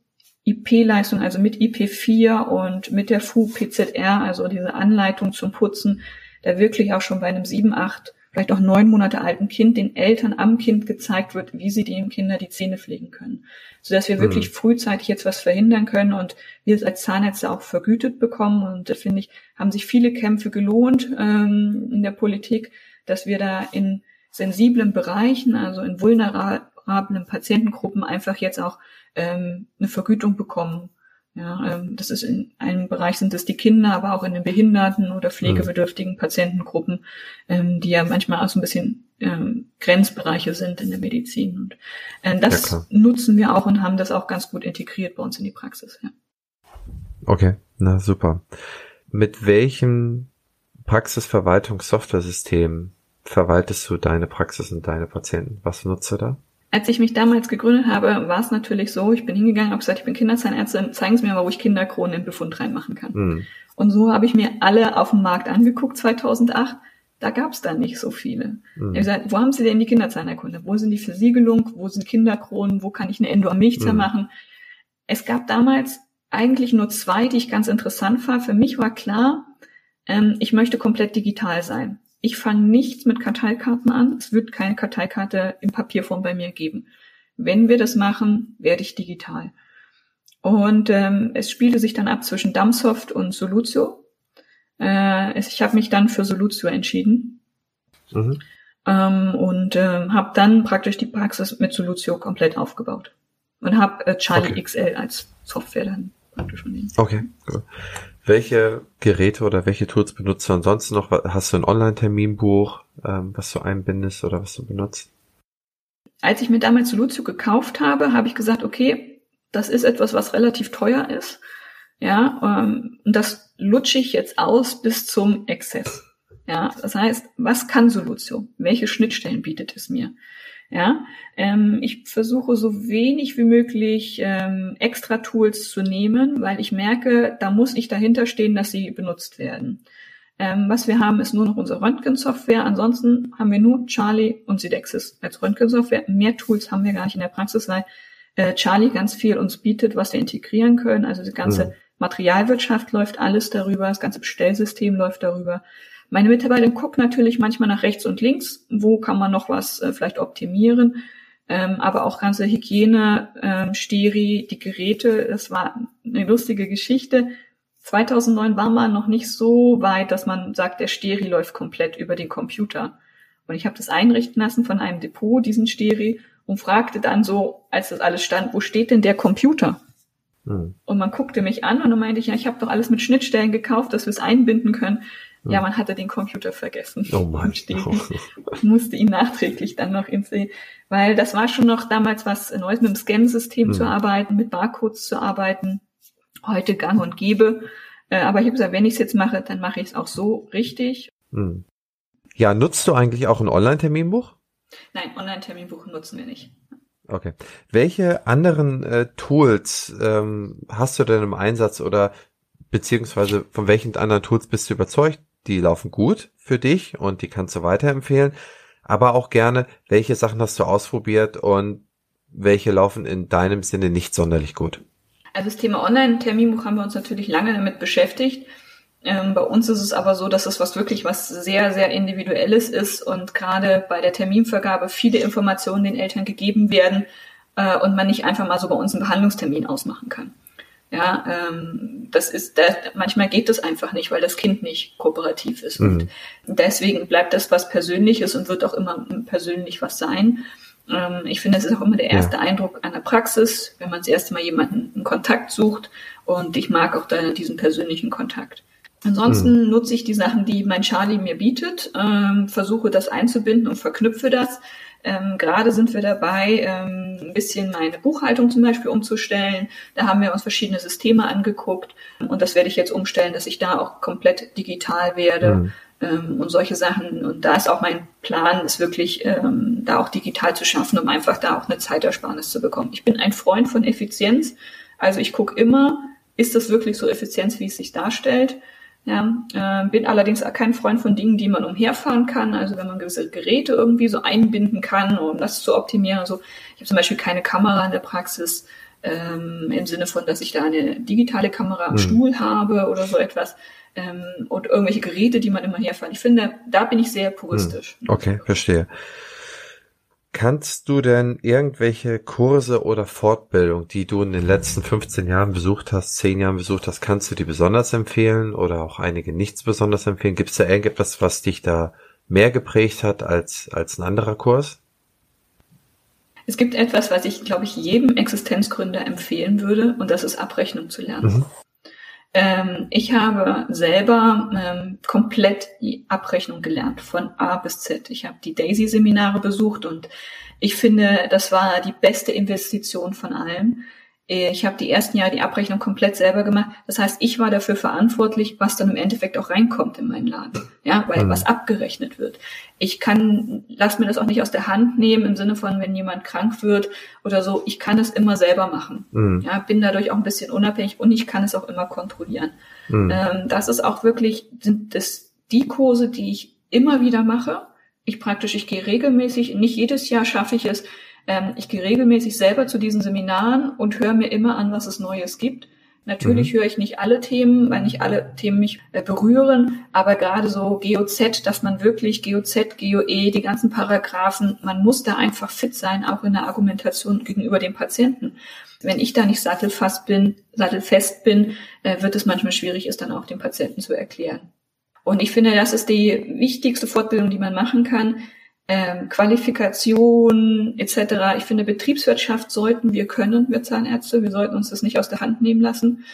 IP-Leistung, also mit IP4 und mit der FU-PZR, also diese Anleitung zum Putzen, da wirklich auch schon bei einem sieben, acht vielleicht auch neun Monate alten Kind den Eltern am Kind gezeigt wird, wie sie dem Kinder die Zähne pflegen können. Sodass wir mhm. wirklich frühzeitig jetzt was verhindern können und wir es als Zahnärzte auch vergütet bekommen. Und da finde ich, haben sich viele Kämpfe gelohnt ähm, in der Politik, dass wir da in sensiblen Bereichen, also in vulnerablen Patientengruppen einfach jetzt auch ähm, eine Vergütung bekommen ja, ähm, das ist in einem Bereich sind es die Kinder, aber auch in den behinderten oder pflegebedürftigen Patientengruppen, ähm, die ja manchmal auch so ein bisschen ähm, Grenzbereiche sind in der Medizin. Und äh, das ja, nutzen wir auch und haben das auch ganz gut integriert bei uns in die Praxis. Ja. Okay, na super. Mit welchem Praxisverwaltungssoftware-System verwaltest du deine Praxis und deine Patienten? Was nutzt du da? Als ich mich damals gegründet habe, war es natürlich so, ich bin hingegangen, habe gesagt, ich bin Kinderzahnärztin, zeigen Sie mir mal, wo ich Kinderkronen in Befund reinmachen kann. Mhm. Und so habe ich mir alle auf dem Markt angeguckt 2008. Da gab es dann nicht so viele. Mhm. Ich gesagt, wo haben Sie denn die Kinderzahnerkunde? Wo sind die Versiegelung? Wo sind Kinderkronen? Wo kann ich eine Endo am Milchzahn mhm. machen? Es gab damals eigentlich nur zwei, die ich ganz interessant war. Für mich war klar, ähm, ich möchte komplett digital sein. Ich fange nichts mit Karteikarten an. Es wird keine Karteikarte in Papierform bei mir geben. Wenn wir das machen, werde ich digital. Und ähm, es spielte sich dann ab zwischen Dumbsoft und Solutio. Äh, ich habe mich dann für Solutio entschieden. Mhm. Ähm, und äh, habe dann praktisch die Praxis mit Solutio komplett aufgebaut. Und habe äh, Charlie okay. XL als Software dann praktisch von. Okay, cool. Welche Geräte oder welche Tools benutzt du ansonsten noch? Hast du ein Online-Terminbuch, ähm, was du einbindest oder was du benutzt? Als ich mir damals Solutio gekauft habe, habe ich gesagt, okay, das ist etwas, was relativ teuer ist. Ja, ähm, und das lutsche ich jetzt aus bis zum Exzess. Ja, das heißt, was kann Solutio? Welche Schnittstellen bietet es mir? Ja, ähm, ich versuche so wenig wie möglich ähm, extra Tools zu nehmen, weil ich merke, da muss ich dahinter stehen, dass sie benutzt werden. Ähm, was wir haben, ist nur noch unsere Röntgensoftware. Ansonsten haben wir nur Charlie und Sidexis als Röntgensoftware. Mehr Tools haben wir gar nicht in der Praxis, weil äh, Charlie ganz viel uns bietet, was wir integrieren können. Also die ganze mhm. Materialwirtschaft läuft alles darüber, das ganze Bestellsystem läuft darüber. Meine Mitarbeiterin guckt natürlich manchmal nach rechts und links, wo kann man noch was äh, vielleicht optimieren. Ähm, aber auch ganze Hygiene, ähm, Steri, die Geräte, das war eine lustige Geschichte. 2009 war man noch nicht so weit, dass man sagt, der Steri läuft komplett über den Computer. Und ich habe das einrichten lassen von einem Depot, diesen Steri, und fragte dann so, als das alles stand, wo steht denn der Computer? Hm. Und man guckte mich an und dann meinte ich, ja, ich habe doch alles mit Schnittstellen gekauft, dass wir es einbinden können. Hm. Ja, man hatte den Computer vergessen. Oh Mann. Musste ihn nachträglich dann noch installieren. Weil das war schon noch damals was Neues, mit dem Scan-System hm. zu arbeiten, mit Barcodes zu arbeiten. Heute gang und gäbe. Äh, aber ich habe gesagt, wenn ich es jetzt mache, dann mache ich es auch so richtig. Hm. Ja, nutzt du eigentlich auch ein Online-Terminbuch? Nein, Online-Terminbuch nutzen wir nicht. Okay. Welche anderen äh, Tools ähm, hast du denn im Einsatz oder beziehungsweise von welchen anderen Tools bist du überzeugt? Die laufen gut für dich und die kannst du weiterempfehlen. Aber auch gerne, welche Sachen hast du ausprobiert und welche laufen in deinem Sinne nicht sonderlich gut? Also das Thema Online-Terminbuch haben wir uns natürlich lange damit beschäftigt. Ähm, bei uns ist es aber so, dass es was wirklich was sehr, sehr Individuelles ist und gerade bei der Terminvergabe viele Informationen den Eltern gegeben werden äh, und man nicht einfach mal so bei uns einen Behandlungstermin ausmachen kann. Ja, ähm, das ist, da, manchmal geht das einfach nicht, weil das Kind nicht kooperativ ist. Mhm. Und deswegen bleibt das was Persönliches und wird auch immer persönlich was sein. Ähm, ich finde, es ist auch immer der erste ja. Eindruck einer Praxis, wenn man das erste Mal jemanden einen Kontakt sucht. Und ich mag auch da diesen persönlichen Kontakt. Ansonsten hm. nutze ich die Sachen, die mein Charlie mir bietet, ähm, versuche das einzubinden und verknüpfe das. Ähm, Gerade sind wir dabei, ähm, ein bisschen meine Buchhaltung zum Beispiel umzustellen. Da haben wir uns verschiedene Systeme angeguckt und das werde ich jetzt umstellen, dass ich da auch komplett digital werde mhm. ähm, und solche Sachen. Und da ist auch mein Plan, es wirklich ähm, da auch digital zu schaffen, um einfach da auch eine Zeitersparnis zu bekommen. Ich bin ein Freund von Effizienz, also ich gucke immer, ist das wirklich so effizient, wie es sich darstellt? Ja, äh, bin allerdings auch kein Freund von Dingen, die man umherfahren kann. Also wenn man gewisse Geräte irgendwie so einbinden kann, um das zu optimieren. Also ich habe zum Beispiel keine Kamera in der Praxis ähm, im Sinne von, dass ich da eine digitale Kamera am hm. Stuhl habe oder so etwas. Ähm, und irgendwelche Geräte, die man immer herfahren. Ich finde, da bin ich sehr puristisch. Hm. Okay, verstehe. Kannst du denn irgendwelche Kurse oder Fortbildung, die du in den letzten 15 Jahren besucht hast, 10 Jahren besucht hast, kannst du die besonders empfehlen oder auch einige nichts besonders empfehlen? Gibt es da irgendetwas, was dich da mehr geprägt hat als, als ein anderer Kurs? Es gibt etwas, was ich, glaube ich, jedem Existenzgründer empfehlen würde, und das ist Abrechnung zu lernen. Mhm. Ähm, ich habe selber ähm, komplett die Abrechnung gelernt, von A bis Z. Ich habe die Daisy-Seminare besucht und ich finde, das war die beste Investition von allem. Ich habe die ersten Jahre die Abrechnung komplett selber gemacht. Das heißt, ich war dafür verantwortlich, was dann im Endeffekt auch reinkommt in meinen Laden. Ja, weil mhm. was abgerechnet wird. Ich kann, lass mir das auch nicht aus der Hand nehmen im Sinne von, wenn jemand krank wird oder so. Ich kann es immer selber machen. Mhm. Ja, bin dadurch auch ein bisschen unabhängig und ich kann es auch immer kontrollieren. Mhm. Ähm, das ist auch wirklich, sind das die Kurse, die ich immer wieder mache. Ich praktisch, ich gehe regelmäßig, nicht jedes Jahr schaffe ich es, ähm, ich gehe regelmäßig selber zu diesen Seminaren und höre mir immer an, was es Neues gibt. Natürlich mhm. höre ich nicht alle Themen, weil nicht alle Themen mich äh, berühren, aber gerade so GOZ, dass man wirklich GOZ, GOE, die ganzen Paragraphen, man muss da einfach fit sein, auch in der Argumentation gegenüber dem Patienten. Wenn ich da nicht sattelfast bin, sattelfest bin, äh, wird es manchmal schwierig, es dann auch dem Patienten zu erklären. Und ich finde, das ist die wichtigste Fortbildung, die man machen kann, ähm, Qualifikation etc. Ich finde, Betriebswirtschaft sollten wir können, wir Zahnärzte. Wir sollten uns das nicht aus der Hand nehmen lassen.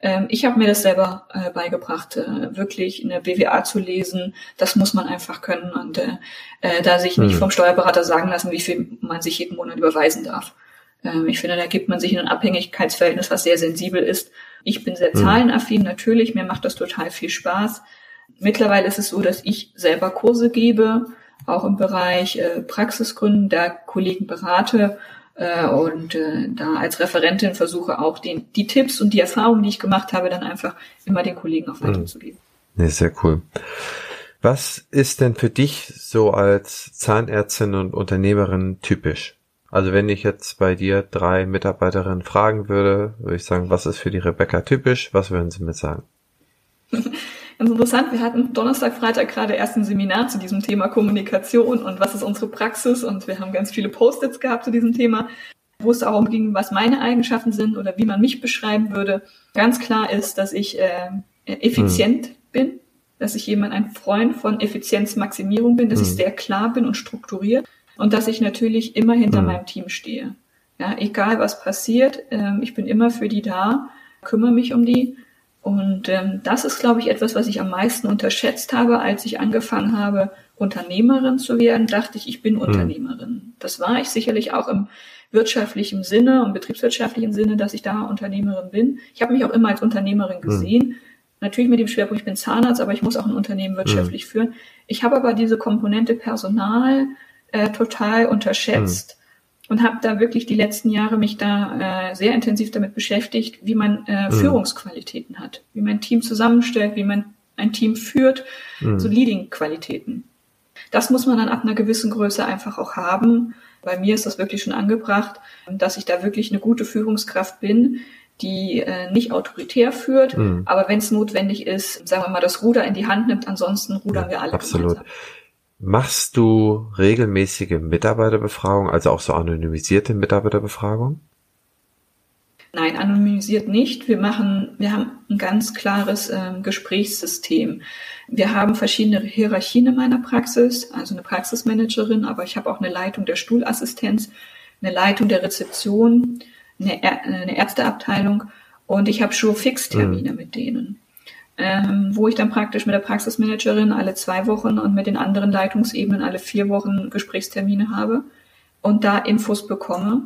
Ähm, ich habe mir das selber äh, beigebracht, äh, wirklich eine BWA zu lesen. Das muss man einfach können und äh, äh, da sich nicht hm. vom Steuerberater sagen lassen, wie viel man sich jeden Monat überweisen darf. Ähm, ich finde, da gibt man sich in ein Abhängigkeitsverhältnis, was sehr sensibel ist. Ich bin sehr hm. zahlenaffin, natürlich. Mir macht das total viel Spaß. Mittlerweile ist es so, dass ich selber Kurse gebe auch im Bereich äh, Praxisgründen, da Kollegen berate äh, und äh, da als Referentin versuche auch den, die Tipps und die Erfahrungen, die ich gemacht habe, dann einfach immer den Kollegen auch weiterzugeben. Ja, sehr cool. Was ist denn für dich so als Zahnärztin und Unternehmerin typisch? Also wenn ich jetzt bei dir drei Mitarbeiterinnen fragen würde, würde ich sagen, was ist für die Rebecca typisch? Was würden sie mir sagen? Ganz interessant, wir hatten Donnerstag, Freitag gerade erst ein Seminar zu diesem Thema Kommunikation und was ist unsere Praxis und wir haben ganz viele Post-its gehabt zu diesem Thema, wo es darum ging, was meine Eigenschaften sind oder wie man mich beschreiben würde. Ganz klar ist, dass ich äh, effizient hm. bin, dass ich jemand ein Freund von Effizienzmaximierung bin, dass hm. ich sehr klar bin und strukturiert und dass ich natürlich immer hinter hm. meinem Team stehe. Ja, egal was passiert, äh, ich bin immer für die da, kümmere mich um die und ähm, das ist, glaube ich, etwas, was ich am meisten unterschätzt habe, als ich angefangen habe, Unternehmerin zu werden, dachte ich, ich bin hm. Unternehmerin. Das war ich sicherlich auch im wirtschaftlichen Sinne und betriebswirtschaftlichen Sinne, dass ich da Unternehmerin bin. Ich habe mich auch immer als Unternehmerin hm. gesehen. Hm. Natürlich mit dem Schwerpunkt, ich bin Zahnarzt, aber ich muss auch ein Unternehmen wirtschaftlich hm. führen. Ich habe aber diese Komponente Personal äh, total unterschätzt und habe da wirklich die letzten Jahre mich da äh, sehr intensiv damit beschäftigt, wie man äh, mhm. Führungsqualitäten hat, wie man ein Team zusammenstellt, wie man ein Team führt, mhm. so Leading-Qualitäten. Das muss man dann ab einer gewissen Größe einfach auch haben. Bei mir ist das wirklich schon angebracht, dass ich da wirklich eine gute Führungskraft bin, die äh, nicht autoritär führt, mhm. aber wenn es notwendig ist, sagen wir mal, das Ruder in die Hand nimmt, ansonsten rudern wir alle. Absolut. Gemeinsam. Machst du regelmäßige Mitarbeiterbefragung, also auch so anonymisierte Mitarbeiterbefragung? Nein, anonymisiert nicht. Wir machen, wir haben ein ganz klares äh, Gesprächssystem. Wir haben verschiedene Hierarchien in meiner Praxis, also eine Praxismanagerin, aber ich habe auch eine Leitung der Stuhlassistenz, eine Leitung der Rezeption, eine, eine Ärzteabteilung und ich habe schon Fixtermine mhm. mit denen ähm, wo ich dann praktisch mit der Praxismanagerin alle zwei Wochen und mit den anderen Leitungsebenen alle vier Wochen Gesprächstermine habe und da Infos bekomme.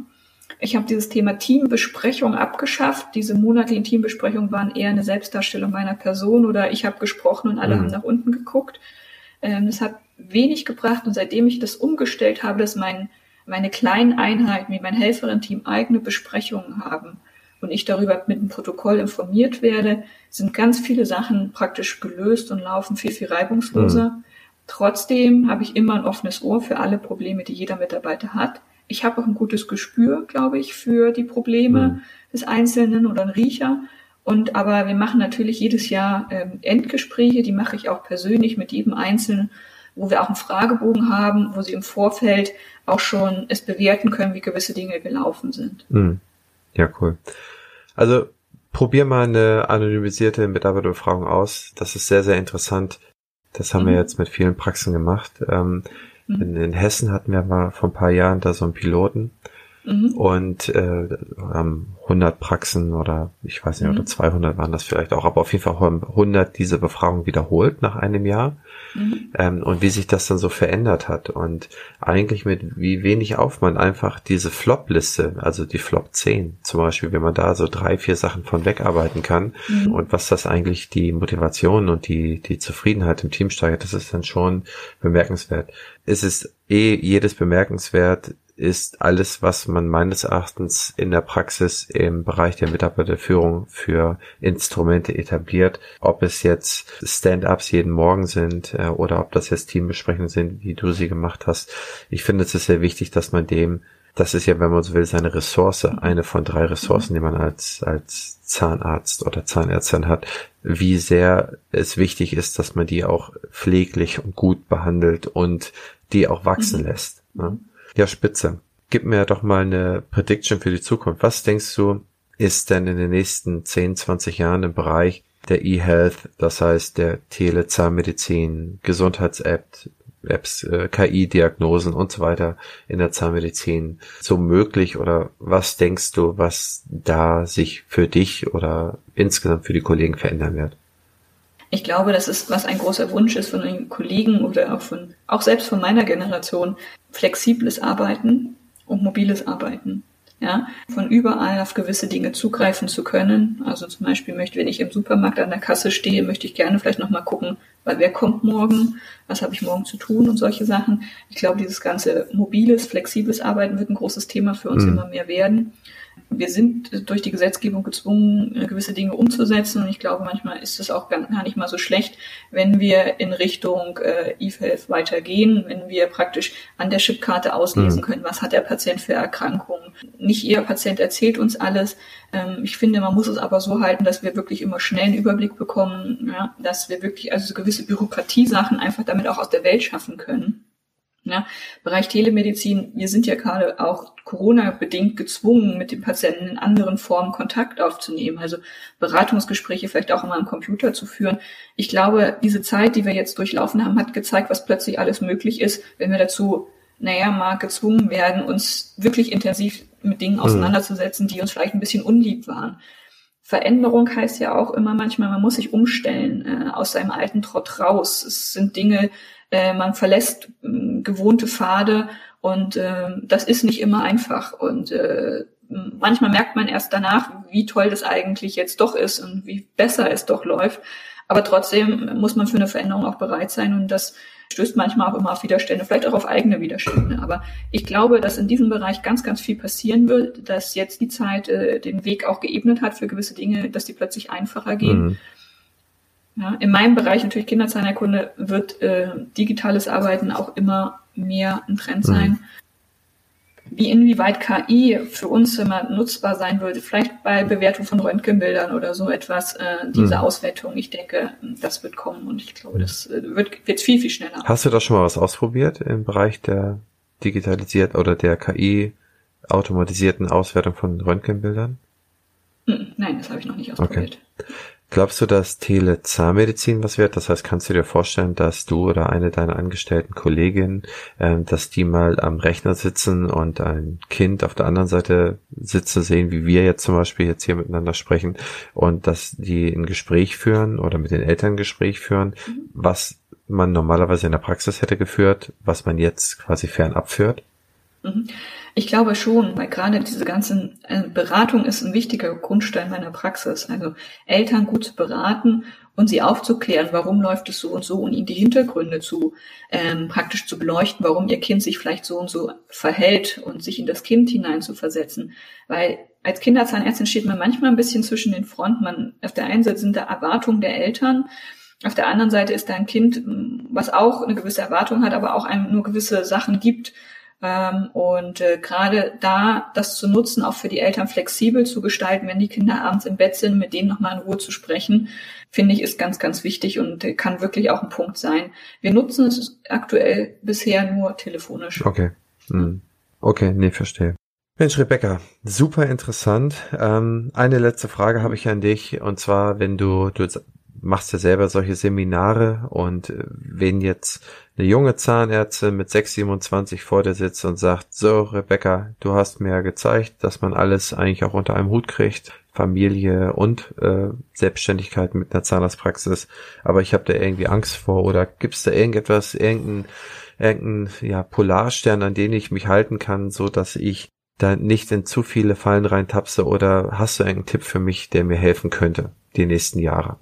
Ich habe dieses Thema Teambesprechung abgeschafft. Diese monatlichen Teambesprechungen waren eher eine Selbstdarstellung meiner Person oder ich habe gesprochen und alle mhm. haben nach unten geguckt. Ähm, das hat wenig gebracht und seitdem ich das umgestellt habe, dass mein, meine kleinen Einheiten wie mein Helferin-Team eigene Besprechungen haben, und ich darüber mit dem Protokoll informiert werde, sind ganz viele Sachen praktisch gelöst und laufen viel, viel reibungsloser. Mhm. Trotzdem habe ich immer ein offenes Ohr für alle Probleme, die jeder Mitarbeiter hat. Ich habe auch ein gutes Gespür, glaube ich, für die Probleme mhm. des Einzelnen oder ein Riecher. Und aber wir machen natürlich jedes Jahr ähm, Endgespräche, die mache ich auch persönlich mit jedem Einzelnen, wo wir auch einen Fragebogen haben, wo sie im Vorfeld auch schon es bewerten können, wie gewisse Dinge gelaufen sind. Mhm. Ja, cool. Also probier mal eine anonymisierte Mitarbeiterbefragung aus. Das ist sehr, sehr interessant. Das haben mhm. wir jetzt mit vielen Praxen gemacht. Ähm, mhm. in, in, Hessen hatten wir mal vor ein paar Jahren da so einen Piloten. Mhm. Und äh, haben 100 Praxen oder ich weiß nicht, oder 200 mhm. waren das vielleicht auch, aber auf jeden Fall 100 diese Befragung wiederholt nach einem Jahr. Mhm. Ähm, und wie sich das dann so verändert hat und eigentlich mit wie wenig Aufwand einfach diese Flop-Liste, also die Flop 10 zum Beispiel, wenn man da so drei, vier Sachen von wegarbeiten kann mhm. und was das eigentlich die Motivation und die, die Zufriedenheit im Team steigert, das ist dann schon bemerkenswert. Es ist eh jedes bemerkenswert, ist alles, was man meines Erachtens in der Praxis im Bereich der Mitarbeiterführung für Instrumente etabliert. Ob es jetzt Stand-ups jeden Morgen sind äh, oder ob das jetzt Teambesprechungen sind, wie du sie gemacht hast. Ich finde, es ist sehr wichtig, dass man dem das ist ja, wenn man so will, seine Ressource, eine von drei Ressourcen, die man als, als Zahnarzt oder Zahnärztin hat, wie sehr es wichtig ist, dass man die auch pfleglich und gut behandelt und die auch wachsen mhm. lässt. Ne? Ja, spitze. Gib mir doch mal eine Prediction für die Zukunft. Was denkst du, ist denn in den nächsten 10, 20 Jahren im Bereich der E-Health, das heißt der Telezahnmedizin, Gesundheits-App, Apps, äh, KI-Diagnosen und so weiter in der Zahnmedizin so möglich oder was denkst du, was da sich für dich oder insgesamt für die Kollegen verändern wird? Ich glaube, das ist, was ein großer Wunsch ist von den Kollegen oder auch von, auch selbst von meiner Generation, flexibles Arbeiten und mobiles Arbeiten. Ja, von überall auf gewisse Dinge zugreifen zu können. Also zum Beispiel möchte, wenn ich im Supermarkt an der Kasse stehe, möchte ich gerne vielleicht nochmal gucken, weil wer kommt morgen, was habe ich morgen zu tun und solche Sachen. Ich glaube, dieses ganze mobiles, flexibles Arbeiten wird ein großes Thema für uns mhm. immer mehr werden. Wir sind durch die Gesetzgebung gezwungen, gewisse Dinge umzusetzen. Und ich glaube, manchmal ist es auch gar nicht mal so schlecht, wenn wir in Richtung äh, eFealth weitergehen, wenn wir praktisch an der Chipkarte auslesen mhm. können, was hat der Patient für Erkrankungen. Nicht jeder Patient erzählt uns alles. Ähm, ich finde, man muss es aber so halten, dass wir wirklich immer schnell einen Überblick bekommen, ja, dass wir wirklich also so gewisse Bürokratiesachen einfach damit auch aus der Welt schaffen können. Ja, Bereich Telemedizin, wir sind ja gerade auch Corona-bedingt gezwungen, mit den Patienten in anderen Formen Kontakt aufzunehmen, also Beratungsgespräche vielleicht auch immer am Computer zu führen. Ich glaube, diese Zeit, die wir jetzt durchlaufen haben, hat gezeigt, was plötzlich alles möglich ist, wenn wir dazu, naja, mal gezwungen werden, uns wirklich intensiv mit Dingen hm. auseinanderzusetzen, die uns vielleicht ein bisschen unlieb waren. Veränderung heißt ja auch immer manchmal, man muss sich umstellen, äh, aus seinem alten Trott raus. Es sind Dinge, äh, man verlässt äh, gewohnte Pfade und äh, das ist nicht immer einfach. Und äh, manchmal merkt man erst danach, wie toll das eigentlich jetzt doch ist und wie besser es doch läuft. Aber trotzdem muss man für eine Veränderung auch bereit sein und das stößt manchmal auch immer auf Widerstände, vielleicht auch auf eigene Widerstände. Aber ich glaube, dass in diesem Bereich ganz, ganz viel passieren wird, dass jetzt die Zeit äh, den Weg auch geebnet hat für gewisse Dinge, dass die plötzlich einfacher gehen. Mhm. Ja, in meinem Bereich natürlich Kinderzahnerkunde wird äh, digitales Arbeiten auch immer mehr ein Trend mhm. sein. Mhm. Wie inwieweit KI für uns immer nutzbar sein würde, vielleicht bei Bewertung von Röntgenbildern oder so etwas, äh, diese mhm. Auswertung, ich denke, das wird kommen und ich glaube, das äh, wird wird viel, viel schneller. Hast du da schon mal was ausprobiert im Bereich der digitalisierten oder der KI automatisierten Auswertung von Röntgenbildern? Hm, nein, das habe ich noch nicht ausprobiert. Okay. Glaubst du, dass Telezahnmedizin was wird? Das heißt, kannst du dir vorstellen, dass du oder eine deiner angestellten Kolleginnen, äh, dass die mal am Rechner sitzen und ein Kind auf der anderen Seite sitzen sehen, wie wir jetzt zum Beispiel jetzt hier miteinander sprechen und dass die ein Gespräch führen oder mit den Eltern ein Gespräch führen, mhm. was man normalerweise in der Praxis hätte geführt, was man jetzt quasi fernab führt? Mhm. Ich glaube schon, weil gerade diese ganzen äh, Beratung ist ein wichtiger Grundstein meiner Praxis. Also Eltern gut zu beraten und sie aufzuklären, warum läuft es so und so und ihnen die Hintergründe zu ähm, praktisch zu beleuchten, warum ihr Kind sich vielleicht so und so verhält und sich in das Kind hinein zu versetzen. Weil als Kinderzahnärztin steht man manchmal ein bisschen zwischen den Fronten. Man, auf der einen Seite sind da Erwartungen der Eltern, auf der anderen Seite ist da ein Kind, was auch eine gewisse Erwartung hat, aber auch einem nur gewisse Sachen gibt, ähm, und äh, gerade da das zu nutzen, auch für die Eltern flexibel zu gestalten, wenn die Kinder abends im Bett sind, mit denen nochmal in Ruhe zu sprechen, finde ich, ist ganz, ganz wichtig und äh, kann wirklich auch ein Punkt sein. Wir nutzen es aktuell bisher nur telefonisch. Okay. Hm. Okay, nee, verstehe. Mensch, Rebecca, super interessant. Ähm, eine letzte Frage habe ich an dich und zwar, wenn du, du machst ja selber solche Seminare und äh, wenn jetzt eine junge Zahnärztin mit 627 vor dir sitzt und sagt, so Rebecca, du hast mir gezeigt, dass man alles eigentlich auch unter einem Hut kriegt, Familie und äh, Selbstständigkeit mit einer Zahnarztpraxis, aber ich habe da irgendwie Angst vor oder gibt's da irgendetwas, irgendein, irgendein ja, Polarstern, an den ich mich halten kann, so dass ich da nicht in zu viele Fallen reintapse oder hast du irgendeinen Tipp für mich, der mir helfen könnte, die nächsten Jahre?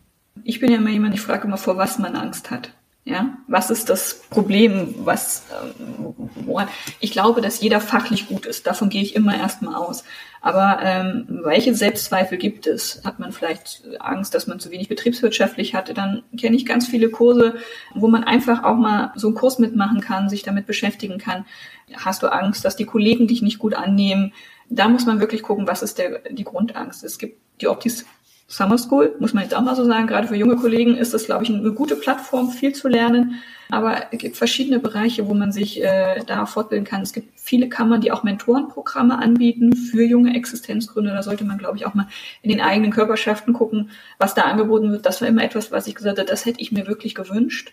Ich bin ja immer jemand, ich frage immer, vor was man Angst hat. Ja, was ist das Problem? Was, ähm, woran? Ich glaube, dass jeder fachlich gut ist. Davon gehe ich immer erstmal aus. Aber ähm, welche Selbstzweifel gibt es? Hat man vielleicht Angst, dass man zu wenig betriebswirtschaftlich hatte? Dann kenne ich ganz viele Kurse, wo man einfach auch mal so einen Kurs mitmachen kann, sich damit beschäftigen kann. Hast du Angst, dass die Kollegen dich nicht gut annehmen? Da muss man wirklich gucken, was ist der, die Grundangst. Es gibt die Optis Summer School, muss man jetzt auch mal so sagen, gerade für junge Kollegen ist das, glaube ich, eine gute Plattform, viel zu lernen. Aber es gibt verschiedene Bereiche, wo man sich äh, da fortbilden kann. Es gibt viele Kammern, die auch Mentorenprogramme anbieten für junge Existenzgründer. Da sollte man, glaube ich, auch mal in den eigenen Körperschaften gucken, was da angeboten wird. Das war immer etwas, was ich gesagt habe, das hätte ich mir wirklich gewünscht.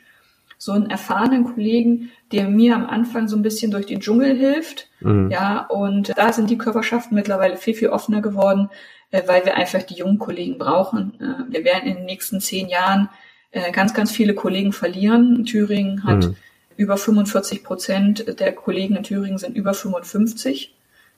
So einen erfahrenen Kollegen, der mir am Anfang so ein bisschen durch den Dschungel hilft. Mhm. Ja, und da sind die Körperschaften mittlerweile viel, viel offener geworden äh, weil wir einfach die jungen Kollegen brauchen. Äh, wir werden in den nächsten zehn Jahren äh, ganz, ganz viele Kollegen verlieren. Thüringen hat mhm. über 45 Prozent der Kollegen in Thüringen sind über 55.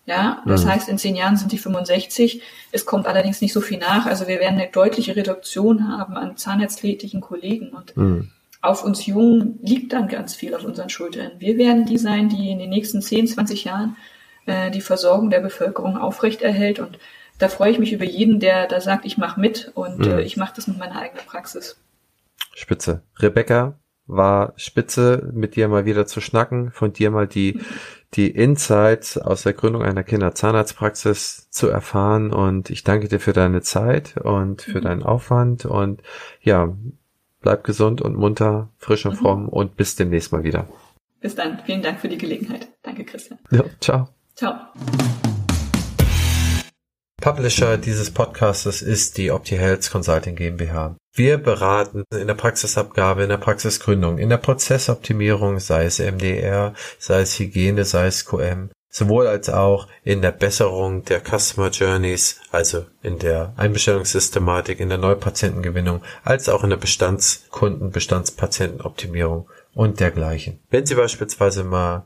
Ja, das mhm. heißt, in zehn Jahren sind die 65. Es kommt allerdings nicht so viel nach. Also wir werden eine deutliche Reduktion haben an zahnärztlichen Kollegen und mhm. Auf uns Jungen liegt dann ganz viel auf unseren Schultern. Wir werden die sein, die in den nächsten 10, 20 Jahren äh, die Versorgung der Bevölkerung aufrechterhält. Und da freue ich mich über jeden, der da sagt, ich mache mit und mhm. äh, ich mache das mit meiner eigenen Praxis. Spitze. Rebecca, war spitze, mit dir mal wieder zu schnacken, von dir mal die, die Insights aus der Gründung einer Kinderzahnarztpraxis zu erfahren. Und ich danke dir für deine Zeit und für mhm. deinen Aufwand. Und ja, bleib gesund und munter, frisch und mhm. fromm und bis demnächst mal wieder. Bis dann. Vielen Dank für die Gelegenheit. Danke, Christian. Ja, ciao. Ciao. Publisher dieses Podcastes ist die OptiHealth Consulting GmbH. Wir beraten in der Praxisabgabe, in der Praxisgründung, in der Prozessoptimierung, sei es MDR, sei es Hygiene, sei es QM, sowohl als auch in der Besserung der Customer Journeys, also in der Einbestellungssystematik, in der Neupatientengewinnung, als auch in der Bestandskunden, Bestandspatientenoptimierung und dergleichen. Wenn Sie beispielsweise mal